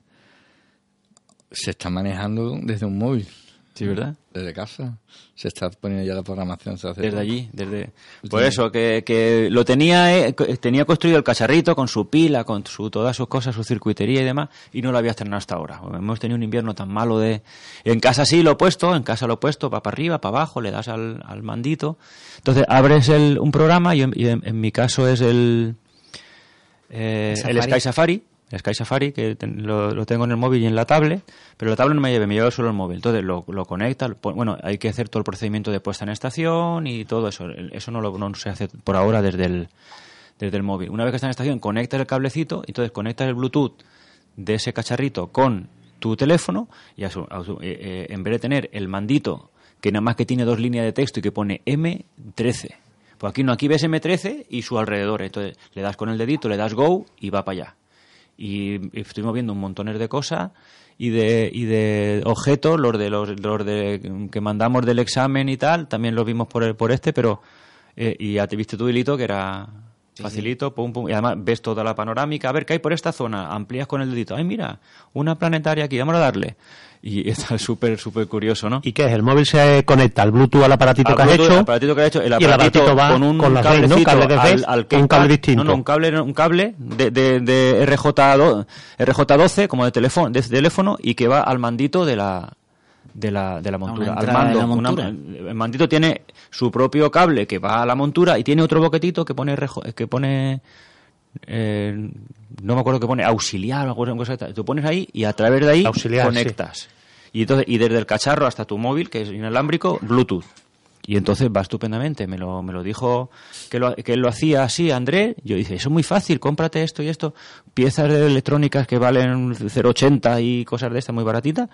se está manejando desde un móvil. Sí, ¿verdad? Desde casa. Se está poniendo ya la programación. Se hace Desde todo. allí, desde... Por eso, que, que lo tenía, eh, tenía construido el cacharrito con su pila, con su, todas sus cosas, su circuitería y demás, y no lo había estrenado hasta ahora. Hemos tenido un invierno tan malo de... En casa sí lo he puesto, en casa lo he puesto, va para arriba, para abajo, le das al, al mandito. Entonces abres el, un programa y, en, y en- en mi caso es el... eh, el. Sky Safari, Sky Safari, que lo, tengo en el móvil y en la tablet, pero la tablet no me lleve, me lleva solo el móvil. Entonces lo, conecta, lo pon- bueno, hay que hacer todo el procedimiento de puesta en estación y todo eso. Eso no, lo, no se hace por ahora desde el, desde el móvil. Una vez que está en estación, conectas el cablecito, entonces conectas el Bluetooth de ese cacharrito con tu teléfono y a su- a su- eh, eh, en vez de tener el mandito que nada más que tiene dos líneas de texto y que pone M13. Pues aquí no, aquí ves M13 y su alrededor. Entonces le das con el dedito, le das go y va para allá. Y estuvimos viendo un montón de cosas y de, y de objetos, los de los, los de, que mandamos del examen y tal, también los vimos por, el- por este, pero eh, y ya te viste tu hilito que era facilito, pum, pum, y además ves toda la panorámica, a ver qué hay por esta zona, amplías con el dedito, ay mira, una planetaria aquí, vamos a darle. Y está súper, súper curioso, ¿no? ¿Y qué es? ¿El móvil se conecta al Bluetooth al aparatito Al que has Bluetooth, hecho? el aparatito que has hecho, el y el aparatito aparatito va con un con redes, ¿no? Cable al, un cable distinto. No, no, un cable, un cable de, de, de RJ, RJ12, como de teléfono, de teléfono, y que va al mandito de la de la, de la montura, al mando. la una- montura. el mandito tiene su propio cable que va a la montura y tiene otro boquetito que pone rejo- que pone eh, no me acuerdo que pone auxiliar o alguna cosa. Tú pones ahí y a través de ahí Auxiliar, conectas. Y entonces y desde el cacharro hasta tu móvil, que es inalámbrico, Bluetooth. Y entonces va estupendamente. Me lo, me lo dijo que, lo, que él lo hacía así, Andrés. Yo dije, eso es muy fácil, cómprate esto y esto. Piezas de electrónicas que valen 0,80 y cosas de estas muy baratitas.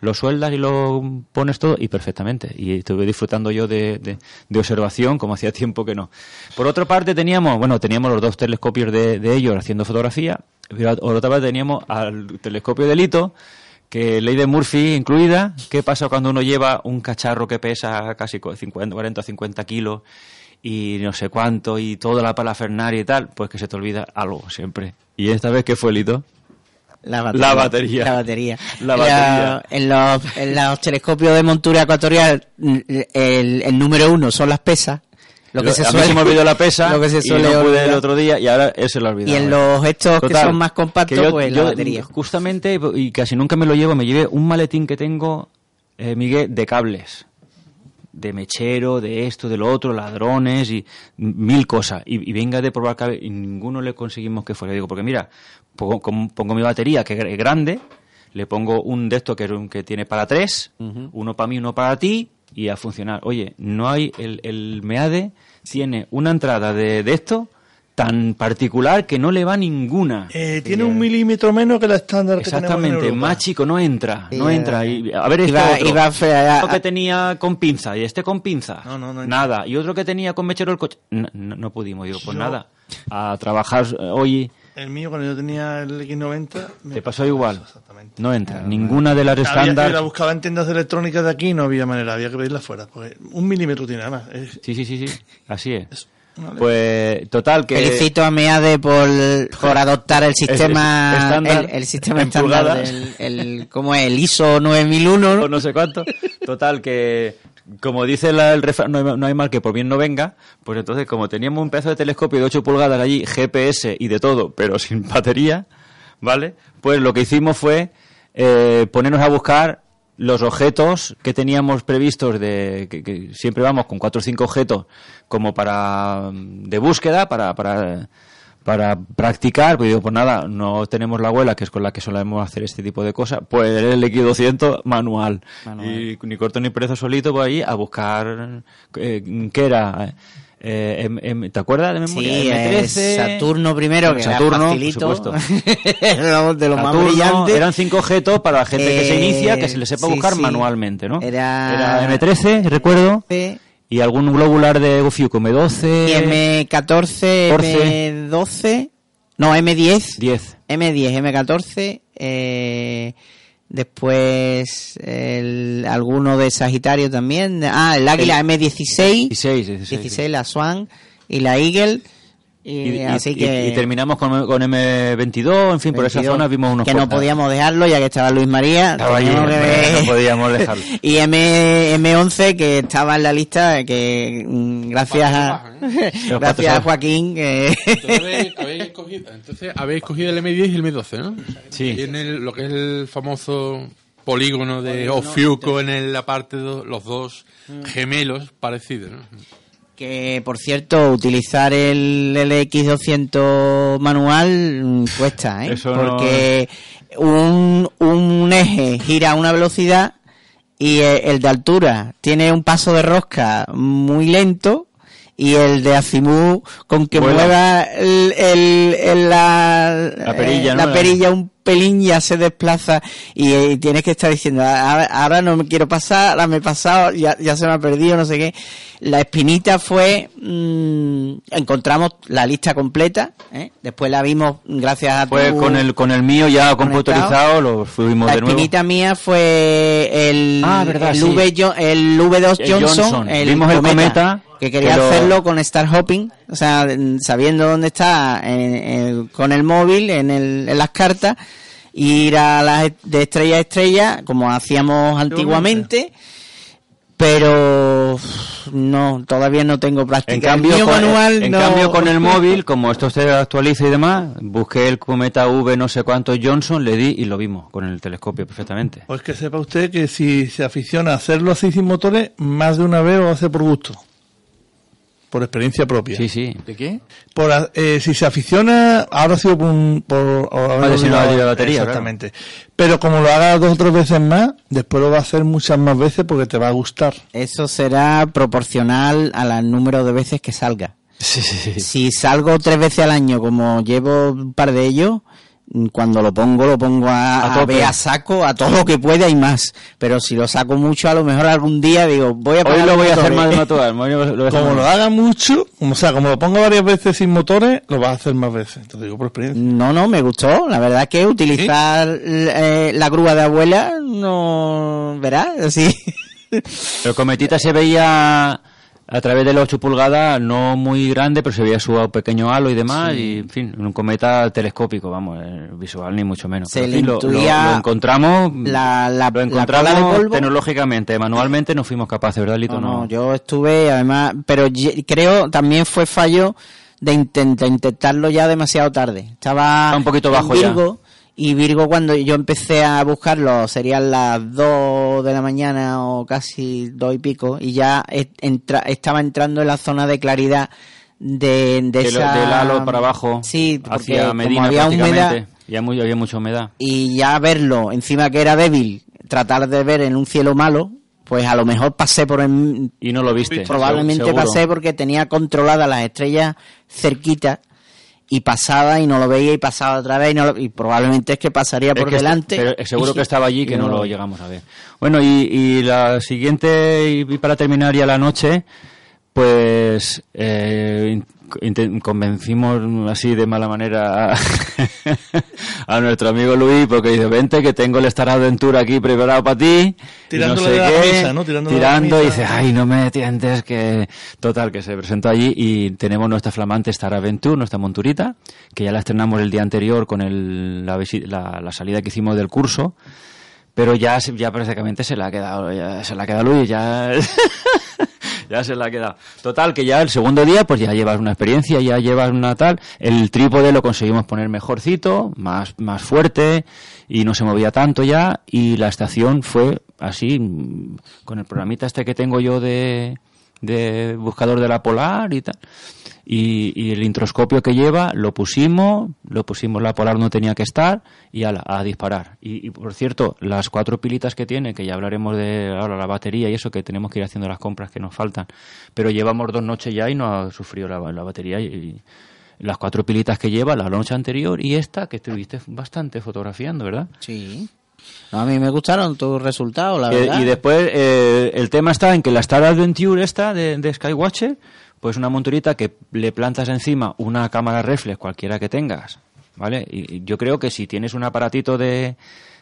Lo sueldas y lo pones todo y perfectamente. Y estuve disfrutando yo de, de- observación como hacía tiempo que no. Por otra parte teníamos, bueno, teníamos los dos telescopios de, de ellos haciendo fotografía. Por otra parte teníamos al telescopio de Lito, que ley de Murphy incluida. ¿Qué pasa cuando uno lleva un cacharro que pesa casi co- 50, 40 o 50 kilos y no sé cuánto y toda la parafernaria y tal? Pues que se te olvida algo siempre. ¿Y esta vez qué fue, Lito? La batería. La batería. La batería. La batería. En, los, en los telescopios de montura ecuatorial, mm, el, el número uno son las pesas. Lo que suele, se me olvidó la pesa lo que se y suele no pude el otro día y ahora él se lo ha olvidado. Y en ¿eh? los estos que Total, son más compactos, que yo- pues la yo, batería. Justamente, y casi nunca me lo llevo, me llevé un maletín que tengo, eh, Miguel, de cables. De mechero, de esto, de lo otro, ladrones y mil cosas. Y, y venga de probar cables y ninguno le conseguimos que fuera. Digo, porque mira, pongo, pongo mi batería que es grande, le pongo un de estos que, es un- que tiene para tres, uno para mí, uno para ti, y a funcionar. Oye, no hay, el, el MEADE tiene una entrada de, de esto tan particular que no le va ninguna. Eh, tiene un milímetro menos que la estándar que en Exactamente, Europa. más chico, no entra, no entra. Y, a ver, este iba- otro, iba que tenía con pinza y este con pinza, No, no, no nada. Y otro que tenía con mechero el coche, no, pudimos. Digo, pues Yo- nada, a trabajar eh, hoy El mío, cuando yo tenía el X90... me te pasó igual. eso, exactamente. No entra, ninguna de las Había que la estándar. buscaba en tiendas electrónicas de aquí y no había manera, había que pedirla fuera. Porque un milímetro tiene nada más. Es- Sí, sí, sí, sí, así es. es Pues total que Felicito a MEADE por, por adoptar el sistema estándar el, el sistema en estándar del el, ¿cómo es? el ISO 9001 ¿no? o no sé cuánto. Total, que como dice la- el refrán, no hay, no hay mal que por bien no venga, pues entonces como teníamos un pedazo de telescopio de 8 pulgadas allí, GPS y de todo, pero sin batería, ¿vale? Pues lo que hicimos fue eh, ponernos a buscar los objetos que teníamos previstos de que, que siempre vamos con cuatro o cinco objetos como para de búsqueda para para para practicar, pues digo, pues nada, no tenemos la abuela, que es con la que solemos hacer este tipo de cosas, pues el X200 manual. Y ni corto ni prezo solito por ahí a buscar, eh, ¿qué era? Eh, em- em- ¿Te acuerdas de memoria? Sí, M13, eh, Saturno primero, que Saturno, era por supuesto. Era de lo más Saturno, brillante. Eran cinco objetos para la gente que se Eh, inicia, que se les sepa sí, buscar sí. manualmente, ¿no? Era- M13, recuerdo, y algún globular de Gofiuco, M12, Y M14, 14. M12, no, M10. 10. M10, M14, eh, después el, alguno de Sagitario también. Ah, el Águila M16. 16, 16. 16, la Swan y la Eagle. Y, así y- que... y terminamos con, con M22, en fin, por esa 22, zona vimos unos que no podíamos dejarlo ya que estaba Luis María Estaba allí, que no podíamos dejarlo. y M, M11 que estaba en la lista que mm, gracias a Los gracias a Joaquín que Entonces habéis, habéis escogido, entonces habéis cogido el M10 y el M12, ¿no? Sí. Y en el, lo que es el famoso polígono de Ofiuco en el- la parte de los dos Mm. gemelos parecidos, ¿no? Que por cierto utilizar el LX200 manual mm, cuesta ¿eh? Eso no- porque un, un eje gira a una velocidad y eh, el de altura tiene un paso de rosca muy lento y el de azimú con que Vuela. mueva el, el- el- la, La perilla, eh, ¿no? la perilla un pelín ya se desplaza y, eh, tienes que estar diciendo ahora, ahora no me quiero pasar, ahora me he pasado, ya, ya se me ha perdido, no sé qué. La espinita fue, mm, encontramos la lista completa, ¿eh? después la vimos gracias a Fue tu- con el, con el mío ya conectado. computarizado, lo fuimos la de nuevo. espinita mía fue el, Ah, verdad, el, sí. V, Jo- el V2 El Johnson, Johnson. Vimos el cometa, que quería que lo- hacerlo con Star Hopping, o sea, sabiendo dónde está en- en- con el móvil, en, el, en las cartas, ir a las de estrella a estrella, como hacíamos antiguamente, pero no, todavía no tengo práctica. En cambio, el con, manual en no- cambio, con el móvil, como esto se actualiza y demás, busqué el cometa V no sé cuánto Johnson, le di y lo vimos con el telescopio perfectamente. Pues que sepa usted que si se aficiona a hacerlo así sin motores, más de una vez lo hace por gusto. Por experiencia propia. Sí, sí. ¿De qué? Por, a- eh, si se aficiona, ahora ha sido por, un- por Ah, si no olvidado- hay batería, Exactamente. Pero como lo hagas dos o tres veces más, después lo va a hacer muchas más veces porque te va a gustar. Eso será proporcional al número de veces que salga. Sí, sí, sí. Si salgo tres veces al año, como llevo un par de ellos, cuando lo pongo, lo pongo a, A a, tope. ver a saco, a todo lo que pueda y más. Pero si lo saco mucho, a lo mejor algún día digo, voy a Hoy poner lo voy a hacer más de natural. lo Como más. lo haga mucho, o sea, como lo ponga varias veces sin motores, lo vas a hacer más veces. Entonces digo por experiencia. No, no, me gustó. La verdad que utilizar eh, la grúa de abuela, no, verás, así. El cometita se veía a través de las 8 pulgadas, no muy grande, pero se veía su pequeño halo y demás, y en fin, un cometa telescópico, vamos, eh, visual ni mucho menos. Se Pero, en le fin, intuía lo- lo encontramos, la, la, lo la encontramos de polvo. tecnológicamente, manualmente no fuimos capaces, ¿verdad, Lito? No, no, yo estuve, además, pero creo también fue fallo de intenta- intentarlo ya demasiado tarde. Estaba un poquito bajo ya. Y Virgo cuando yo empecé a buscarlo serían las 2 de la mañana o casi dos y pico, y ya entra- estaba entrando en la zona de claridad de, de esa... del halo para abajo, Sí, hacia Medina había prácticamente, humedad, ya muy, había mucha humedad. y ya verlo, encima que era débil, tratar de ver en un cielo malo, pues a lo mejor pasé por el, Y no lo viste. probablemente seguro. pasé porque tenía controladas las estrellas cerquita y pasaba y no lo veía y pasaba otra vez y, no lo- y probablemente es que pasaría Es por está- delante. pero seguro que estaba allí que y no lo llegamos a ver. Bueno, y, y la siguiente, y para terminar ya la noche, pues eh, convencimos así de mala manera a, a nuestro amigo Luis porque dice, vente que tengo el Star Adventure aquí preparado para ti. y no sé de la qué, camisa, ¿no? Tirándole de la tirando y dice, ay, no me tientes que... Total, que se presentó allí y tenemos nuestra flamante Star Adventure, nuestra monturita, que ya la estrenamos el día anterior con el, la, la- la salida que hicimos del curso pero ya, ya prácticamente se le ha quedado, ya se le ha quedado Luis, ya, ya se le ha quedado. Total, que ya el segundo día, pues ya llevas una experiencia, ya llevas una tal, el trípode lo conseguimos poner mejorcito, más, más fuerte, y no se movía tanto ya, y la estación fue así, con el programita este que tengo yo de, de buscador de la Polar y tal. Y, y el introscopio que lleva lo pusimos, lo pusimos, la Polar no tenía que estar y ala, a disparar. Y, y, por cierto, las cuatro pilitas que tiene, que ya hablaremos de ahora la batería y eso, que tenemos que ir haciendo las compras que nos faltan, pero llevamos dos noches ya y no ha sufrido la, la batería. Y, y las cuatro pilitas que lleva, la noche anterior y esta, que estuviste bastante fotografiando, ¿verdad? Sí. No, a mí me gustaron tus resultados, la Eh, verdad. y después eh, el tema está en que la Star Adventure esta de, de Skywatcher, pues una monturita que le plantas encima una cámara reflex cualquiera que tengas, ¿vale? Y, yo creo que si tienes un aparatito de,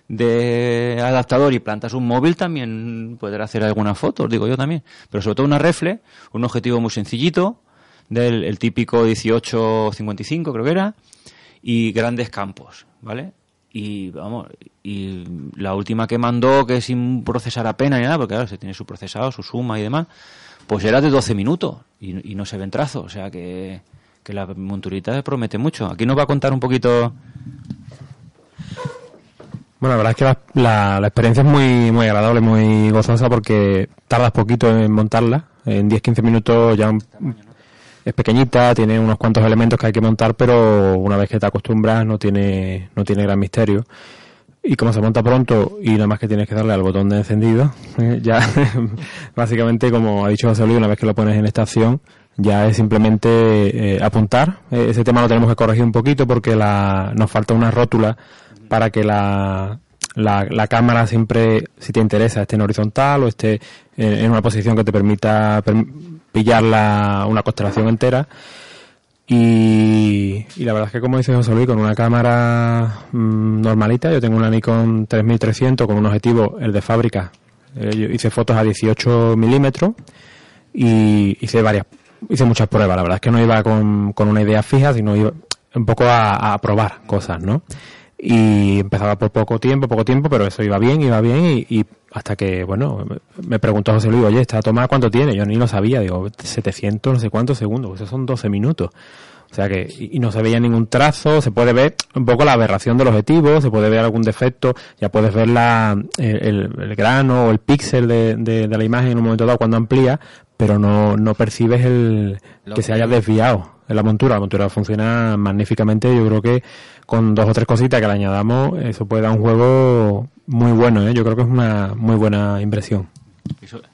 de adaptador y plantas un móvil también podrás hacer algunas fotos, digo yo también. Pero sobre todo una reflex, un objetivo muy sencillito, del el típico 1855 creo que era, y grandes campos, ¿vale? Y vamos, y la última que mandó, que sin procesar apenas ni nada, porque claro, se tiene su procesado, su suma y demás, pues era de 12 minutos y, no se ven trazos, o sea que, que la monturita promete mucho. Aquí nos va a contar un poquito. Bueno, la verdad es que la, la- experiencia es muy, muy agradable, muy gozosa porque tardas poquito en montarla. En 10-15 minutos ya es pequeñita, tiene unos cuantos elementos que hay que montar, pero una vez que te acostumbras no tiene, no tiene gran misterio. Y como se monta pronto y nada más que tienes que darle al botón de encendido, eh, ya básicamente como ha dicho José Luis, una vez que lo pones en estación, ya es simplemente eh, apuntar. Eh, ese tema lo tenemos que corregir un poquito porque la, nos falta una rótula para que la, la, cámara siempre, si te interesa, esté en horizontal o esté en, una posición que te permita perm- pillar la, una constelación entera. Y, y la verdad es que como dice José Luis, con una cámara mm, normalita, yo tengo una Nikon 3300 con un objetivo, el de fábrica. Eh, hice fotos a 18 milímetros y hice varias, hice muchas pruebas. La verdad es que no iba con, con una idea fija, sino iba un poco a probar cosas, ¿no? Y empezaba por poco tiempo, poco tiempo, pero eso iba bien, iba bien y, y hasta que, bueno, me- preguntó José Luis, oye, ¿esta toma cuánto tiene? Yo ni lo sabía, digo, 700 no sé cuántos segundos, eso son 12 minutos. O sea que, y no se veía ningún trazo, se puede ver un poco la aberración del objetivo, se puede ver algún defecto, ya puedes ver la, el, grano o el píxel de, de- de la imagen en un momento dado cuando amplía, pero no, no percibes el que se haya desviado en la montura. La montura funciona magníficamente, yo creo que con dos o tres cositas que le añadamos, eso puede dar un juego muy bueno, ¿eh? yo creo que es una muy buena impresión.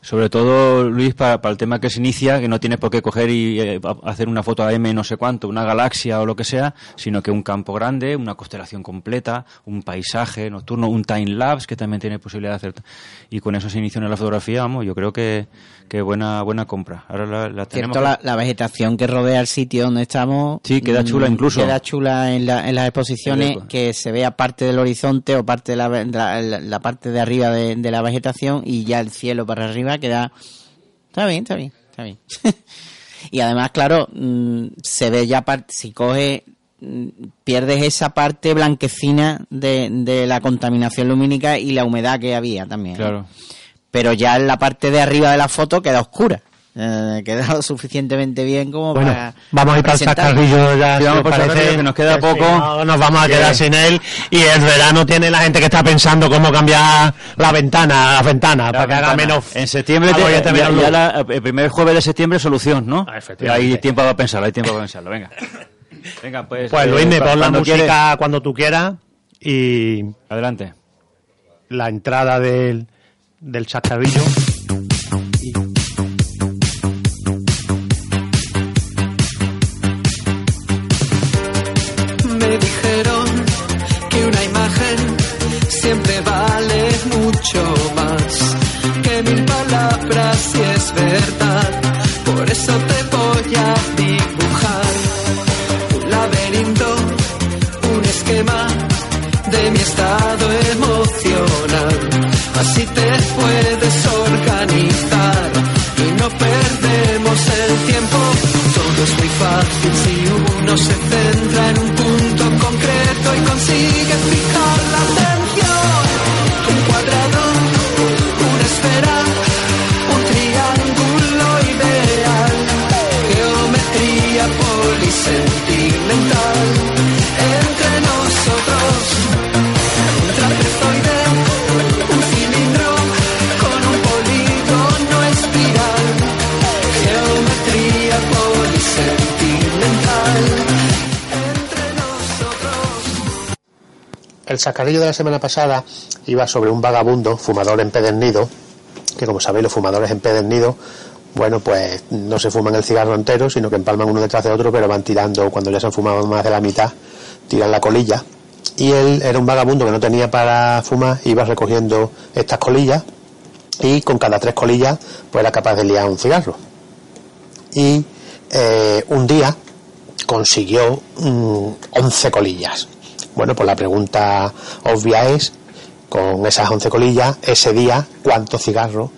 Sobre todo, Luis, para, para el tema que se inicia, que no tienes por qué coger y eh, hacer una foto a M no sé cuánto, una galaxia o lo que sea, sino que un campo grande, una constelación completa, un paisaje nocturno, un time lapse que también tiene posibilidad de hacer. Y con eso se inició en la fotografía, vamos, yo creo que, que buena buena compra. Ahora la, la tenemos. Cierto, la, la vegetación que rodea el sitio donde estamos. Sí, queda chula mm, incluso. Queda chula en, la- en las exposiciones, que se vea parte del horizonte o parte de la, de la, parte de arriba de, de la vegetación y ya el cielo para arriba queda. Está bien, está bien, está bien. y además, claro, mm, se ve ya parte, si coge mm, pierdes esa parte blanquecina de, de la contaminación lumínica y la humedad que había también. ¿no? Claro. pero ya en la parte de arriba de la foto queda oscura. Eh, queda lo suficientemente bien como Bueno, para. vamos a ir para el chascarrillo ya. Sí, vamos parece, que nos queda poco. no, nos vamos a quedar Que- sin él. Y el verano tiene la gente que está pensando cómo cambiar la ventana, la ventana, para que haga menos. En septiembre, te ya, ya la- el primer jueves de septiembre, solución, ¿no? Ah. Hay tiempo para pensarlo, hay tiempo para pensarlo, venga. Venga, pues. Pues eh, Luis, me cu- pon la música quieres. cuando tú quieras y Adelante. la entrada del, del chascarrillo. Si es verdad. Por eso te voy a dibujar un laberinto, un esquema de mi estado emocional. Así te puedes el sacarrillo de la semana pasada iba sobre un vagabundo, fumador empedernido, que como sabéis los fumadores empedernidos, bueno, pues no se fuman el cigarro entero, sino que empalman uno detrás de otro, pero van tirando, cuando ya se han fumado más de la mitad, tiran la colilla. Y él era un vagabundo que no tenía para fumar, iba recogiendo estas colillas y con cada tres colillas pues era capaz de liar un cigarro. Y eh, un día consiguió mm, 11 colillas. Bueno, pues la pregunta obvia es, con esas 11 colillas, ese día, ¿cuántos cigarros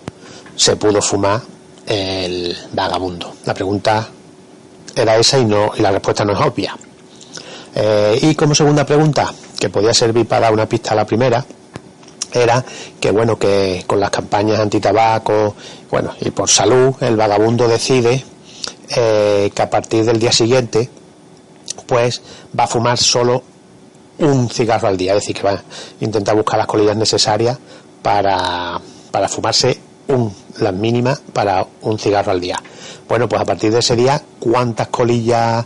se pudo fumar el vagabundo? La pregunta era esa y, no, y la respuesta no es obvia. Eh, y como segunda pregunta, que podía servir para una pista a la primera, era que bueno que con las campañas antitabaco bueno y por salud el vagabundo decide eh, que a partir del día siguiente pues va a fumar solo un cigarro al día es decir que va a intentar buscar las colillas necesarias para, para fumarse un, las mínimas para un cigarro al día bueno pues a partir de ese día cuántas colillas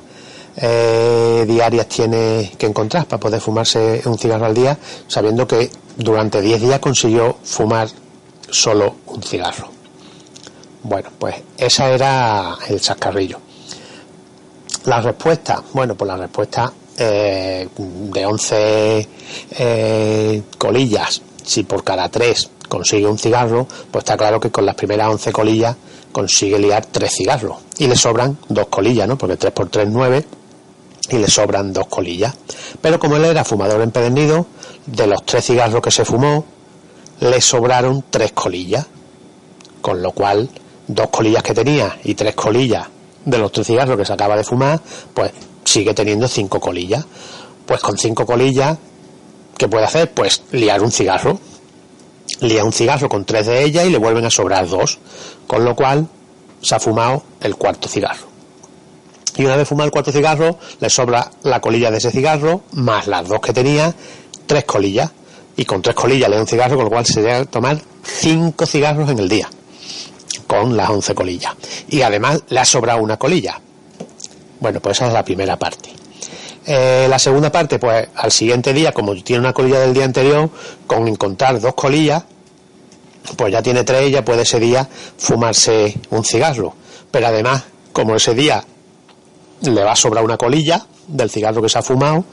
eh, diarias tiene que encontrar para poder fumarse un cigarro al día, sabiendo que durante 10 días consiguió fumar solo un cigarro. Bueno, pues esa era el chascarrillo. La respuesta, bueno, pues la respuesta eh, de 11 eh, colillas, si por cada 3 consigue un cigarro, pues está claro que con las primeras 11 colillas consigue liar 3 cigarros. Y le sobran dos colillas, ¿no? Porque 3 por 3 9 y le sobran dos colillas. Pero como él era fumador empedernido, de los tres cigarros que se fumó, le sobraron tres colillas. Con lo cual, dos colillas que tenía y tres colillas de los tres cigarros que se acaba de fumar, pues sigue teniendo cinco colillas. Pues con cinco colillas, ¿qué puede hacer? Pues liar un cigarro. Lía un cigarro con tres de ellas y le vuelven a sobrar dos. Con lo cual, se ha fumado el cuarto cigarro. Y una vez fumado el cuarto cigarro, le sobra la colilla de ese cigarro, más las dos que tenía, tres colillas. Y con tres colillas le da un cigarro, con lo cual se llega a tomar cinco cigarros en el día, con las once colillas. Y además le ha sobrado una colilla. Bueno, pues esa es la primera parte. Eh, la segunda parte, pues al siguiente día, como tiene una colilla del día anterior, con encontrar dos colillas, pues ya tiene tres, ya puede ese día fumarse un cigarro. Pero además, como ese día le va a sobrar una colilla del cigarro que se ha fumado,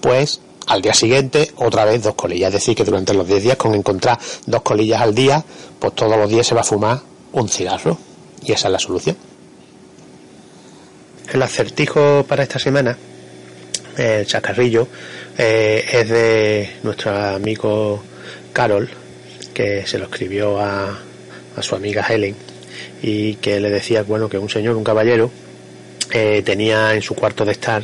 pues al día siguiente otra vez dos colillas. Es decir, que durante los 10 días con encontrar dos colillas al día, pues todos los días se va a fumar un cigarro. Y esa es la solución. El acertijo para esta semana, el chacarrillo, eh, es de nuestro amigo Carol, que se lo escribió a, a su amiga Helen y que le decía, bueno, que un señor, un caballero, eh, tenía en su cuarto de estar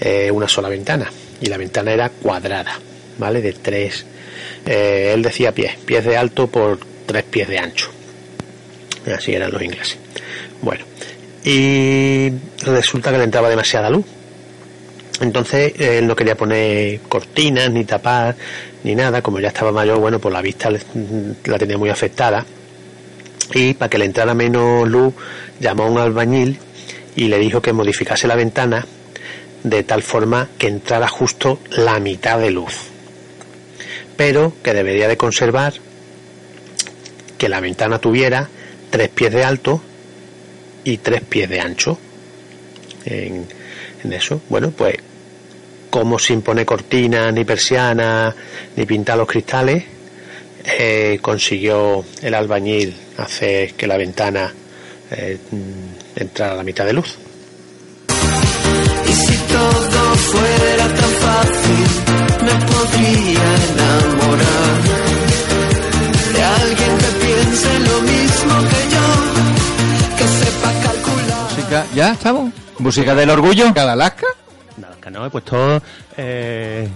eh, una sola ventana y la ventana era cuadrada, ¿vale? De tres, él decía pies, pies de alto por tres pies de ancho. Así eran los ingleses. Bueno, y resulta que le entraba demasiada luz. Entonces él no quería poner cortinas, ni tapar, ni nada. Como ya estaba mayor, bueno, pues la vista la tenía muy afectada. Y para que le entrara menos luz, llamó a un albañil y le dijo que modificase la ventana de tal forma que entrara justo la mitad de luz. Pero que debería de conservar que la ventana tuviera tres pies de alto y tres pies de ancho. En, en eso, bueno, pues como sin poner cortinas, ni persianas, ni pintar los cristales, eh, consiguió el albañil hacer que la ventana eh, entrar a la mitad de luz. Y si todo fuera tan fácil, me podría enamorar de alguien que piense lo mismo que Música, ¿ya estamos? ¿Música del orgullo? ¿Cada Alaska? Que no, he puesto. Eh,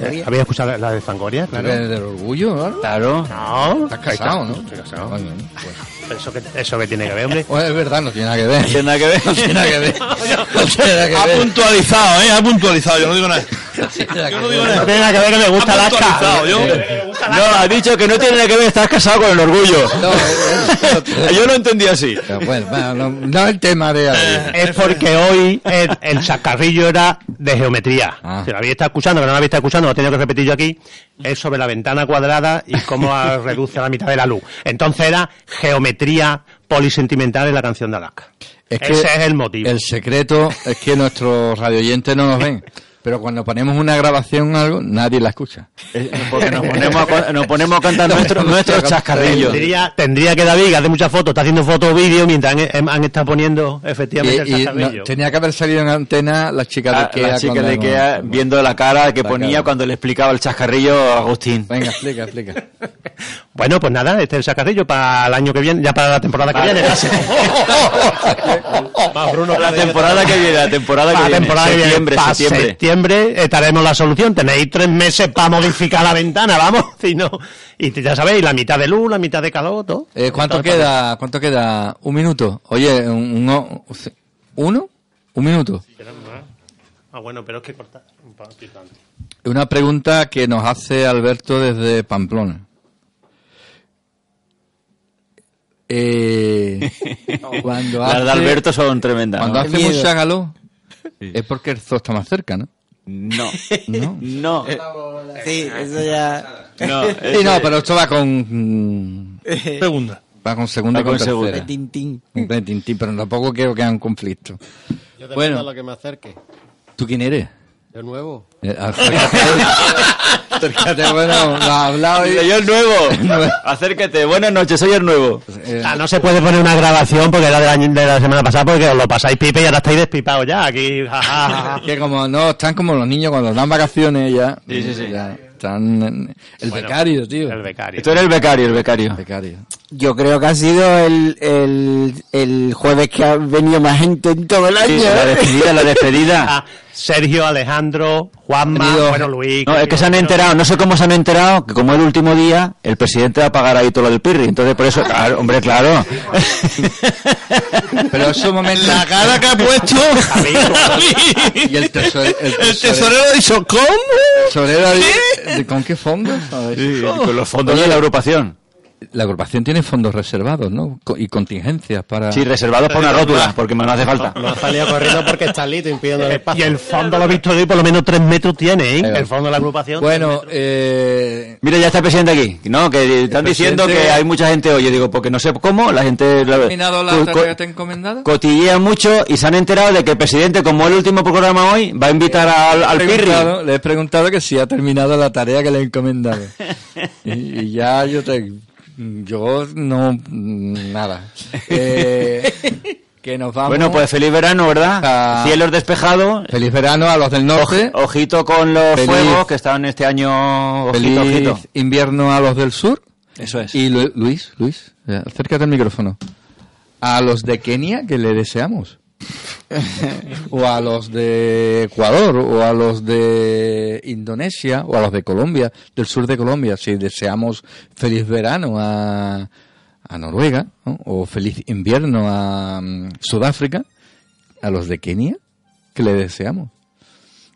eh, ¿Habéis escuchado la, la de Fangoria? Claro. ¿Del, del orgullo, ¿no? Claro. No. Estás casado, ¿no? Estoy casado. Bien, pues. Eso que, eso que tiene que ver, hombre. Pues es verdad, no tiene nada que ver. No tiene nada que ver. No tiene nada que ver. No tiene nada que Ha ver. puntualizado, ¿eh? Ha puntualizado, yo no digo nada. Yo no digo nada. Que ve que me gusta Alaska. yo. No, ha dicho que no tiene nada que ver, estás casado con el orgullo. Yo lo entendí así. Pero bueno, bueno, no, no el tema de hoy. Es porque hoy el, el chascarrillo era de geometría. Ah. Si lo habéis estado escuchando, que no lo habéis estado escuchando, lo he tenido que repetir yo aquí. Es sobre la ventana cuadrada y cómo reduce a la mitad de la luz. Entonces era geometría polisentimental en la canción de Alaska. Es que Ese es el motivo. El secreto es que nuestros radioyentes no nos ven. Pero cuando ponemos una grabación o algo, nadie la escucha. Porque nos ponemos a, nos ponemos a cantar nuestro- nuestros chascarrillos. Tendría, tendría que David, que hace muchas fotos, está haciendo fotos vídeo mientras han, han estado poniendo efectivamente Y, el y chascarrillo. no- tenía que haber salido en antena la chica de Ikea. la chica cuando- de Ikea viendo la cara que La ponía cara. cuando le explicaba el chascarrillo a Agustín. Venga, explica, explica. Bueno, pues nada, este es el chascarrillo para el año que viene, ya para la temporada que Vale. viene. Bruno, La temporada que viene, la temporada que viene. temporada que viene, septiembre, para septiembre. septiembre daremos la solución. Tenéis tres meses para modificar la ventana, vamos. Si no, y ya sabéis, la mitad de luz, la mitad de calor, todo. Eh, ¿Cuánto Todo queda? ¿Cuánto queda? ¿Un minuto? Oye, un- uno, ¿uno? ¿Un minuto? Ah, bueno, pero es que cortar un poquito antes. Una pregunta que nos hace Alberto desde Pamplona. Eh, cuando Las de hace- Alberto son tremendas. Cuando ¿no? hace mucha calor, es porque el zoo está más cerca, ¿no? No. No. No. Sí, eso ya. No, Sí, no, pero esto va con... mm, Segunda. Va con segunda Va y con, con segunda. tercera. Tintín. Un tintín, pero tampoco quiero que haya un conflicto. Yo depende Bueno. lo que me acerque. ¿Tú quién eres? De nuevo. Eh, acércate, acércate, bueno, lo has hablado y... Yo el nuevo. Acércate. Buenas noches, soy el nuevo. Eh, Ah, no se puede poner una grabación porque era del año- de la semana pasada porque os lo pasáis pipe y ahora estáis despipados ya. Aquí, que como no, están como los niños cuando dan vacaciones ya. Sí, sí, sí. ya están en- el becario, tío. El becario. Tú eres el becario, el becario. becario. Yo creo que ha sido el, el, el jueves que ha venido más gente en todo el año. Sí, la despedida, la despedida. Ah, Sergio, Alejandro, Juanma, Tenido- bueno, Luis. No, es que se han enterado, no sé cómo se han enterado, que como el último día, el presidente va a pagar ahí todo lo del pirri. Entonces, por eso, claro, hombre, claro. Pero eso momento. La cara que ha puesto. Y el, teso- el El tesorero, tesorero ha dicho, ¿cómo? tesorero de- de- ¿Con qué fondos? A ver. Sí, con los fondos de la agrupación. La agrupación tiene fondos reservados, ¿no? Co- Y contingencias para... Sí, reservados por una rótula, porque me no hace falta. No ha salido corriendo porque está Lito impidiendo el Y espacio. el fondo lo he visto hoy, por lo menos tres metros tiene, ¿eh? El fondo de la agrupación. Bueno, eh, Mira, ya está el presidente aquí. No, que están diciendo que hay mucha gente hoy. Yo digo, porque no sé cómo, la gente... la- ¿terminado la co- tarea que te he encomendado? cotillean mucho y se han enterado de que el presidente, como es el último programa hoy, va a invitar al, al Le he Pirri. preguntado- Le he preguntado que si ha terminado la tarea que le he encomendado. y, y ya yo te... Yo no... Nada. Eh, que nos vamos... Bueno, pues feliz verano, ¿verdad? Cielos despejados. Feliz verano a los del norte. Oj- ojito con los Feliz- fuegos que están este año. Ojito, Feliz ojito. invierno a los del sur. Eso es. Y Lu- Luis, Luis, eh, acércate al micrófono. A los de Kenia, que le deseamos. o a los de Ecuador, o a los de Indonesia, o a los de Colombia, del sur de Colombia, si deseamos feliz verano a, a Noruega, ¿no? o feliz invierno a mm, Sudáfrica, a los de Kenia, que le deseamos.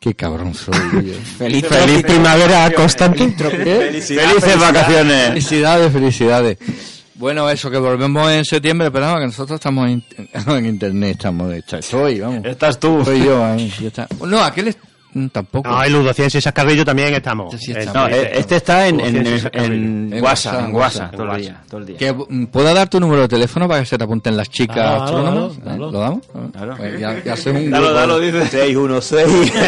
Qué cabrón soy. tío. Feliz, Feliz primavera constante. Felices vacaciones. Felicidades, felicidades. Bueno, eso, que volvemos en septiembre, pero que nosotros estamos en, en internet, estamos, estoy, vamos. Estás tú. Soy yo ahí, ya está. No, aquel tampoco. No, en Ludociencia y Chascarrillo también estamos. Sí, En estamos. No, Twitter. este está en, en, en, en WhatsApp, WhatsApp, en WhatsApp, en todo el día. Todo el día. Que, mm, ¿Puedo dar tu número de teléfono para que se te apunten las chicas Ah, dalo, astrónomas? dalo, dalo. ¿Eh? ¿Lo damos? Claro. Pues ya, ya soy un Dalo, grupo. dalo, dice. 616.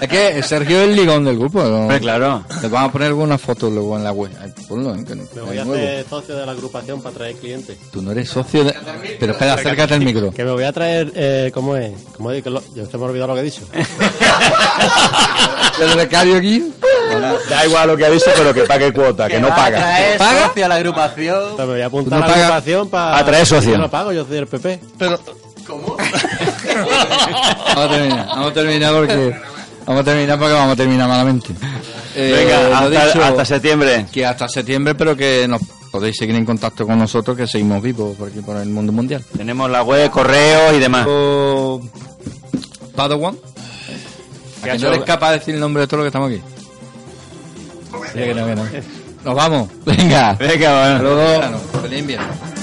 Es que Sergio es el ligón del grupo. ¿no? Hombre, claro. Te vamos a poner alguna foto luego en la web. Ponlo, ¿eh? que no- Me voy a nuevo. hacer socio de la agrupación para traer clientes. Tú no eres socio de... Pero espera, acércate al micro. Que me voy a traer, eh, ¿cómo es? ¿Cómo es? Yo se me ha olvidado lo que he dicho. ¿El becario aquí? Da igual lo que ha dicho, pero que pague cuota, que no paga. ¿Paga? a la agrupación. O sea, me voy a apuntar ¿Tú no a la pagas? agrupación para... A traer socio. Yo no pago, yo soy del PP. Pero, Vamos a terminar, vamos a terminar porque vamos a terminar porque vamos a terminar malamente. Eh, Venga, hasta, dicho, hasta septiembre. que hasta septiembre, pero que nos podéis seguir en contacto con nosotros, que seguimos vivos por aquí por el mundo mundial. Tenemos la web, correo y demás. O Padawan, ¿A que no eres capaz de decir el nombre de todo lo que estamos aquí? Diga que no, que no. Nos vamos. Venga. Venga, bueno. Hasta luego. Feliz invierno.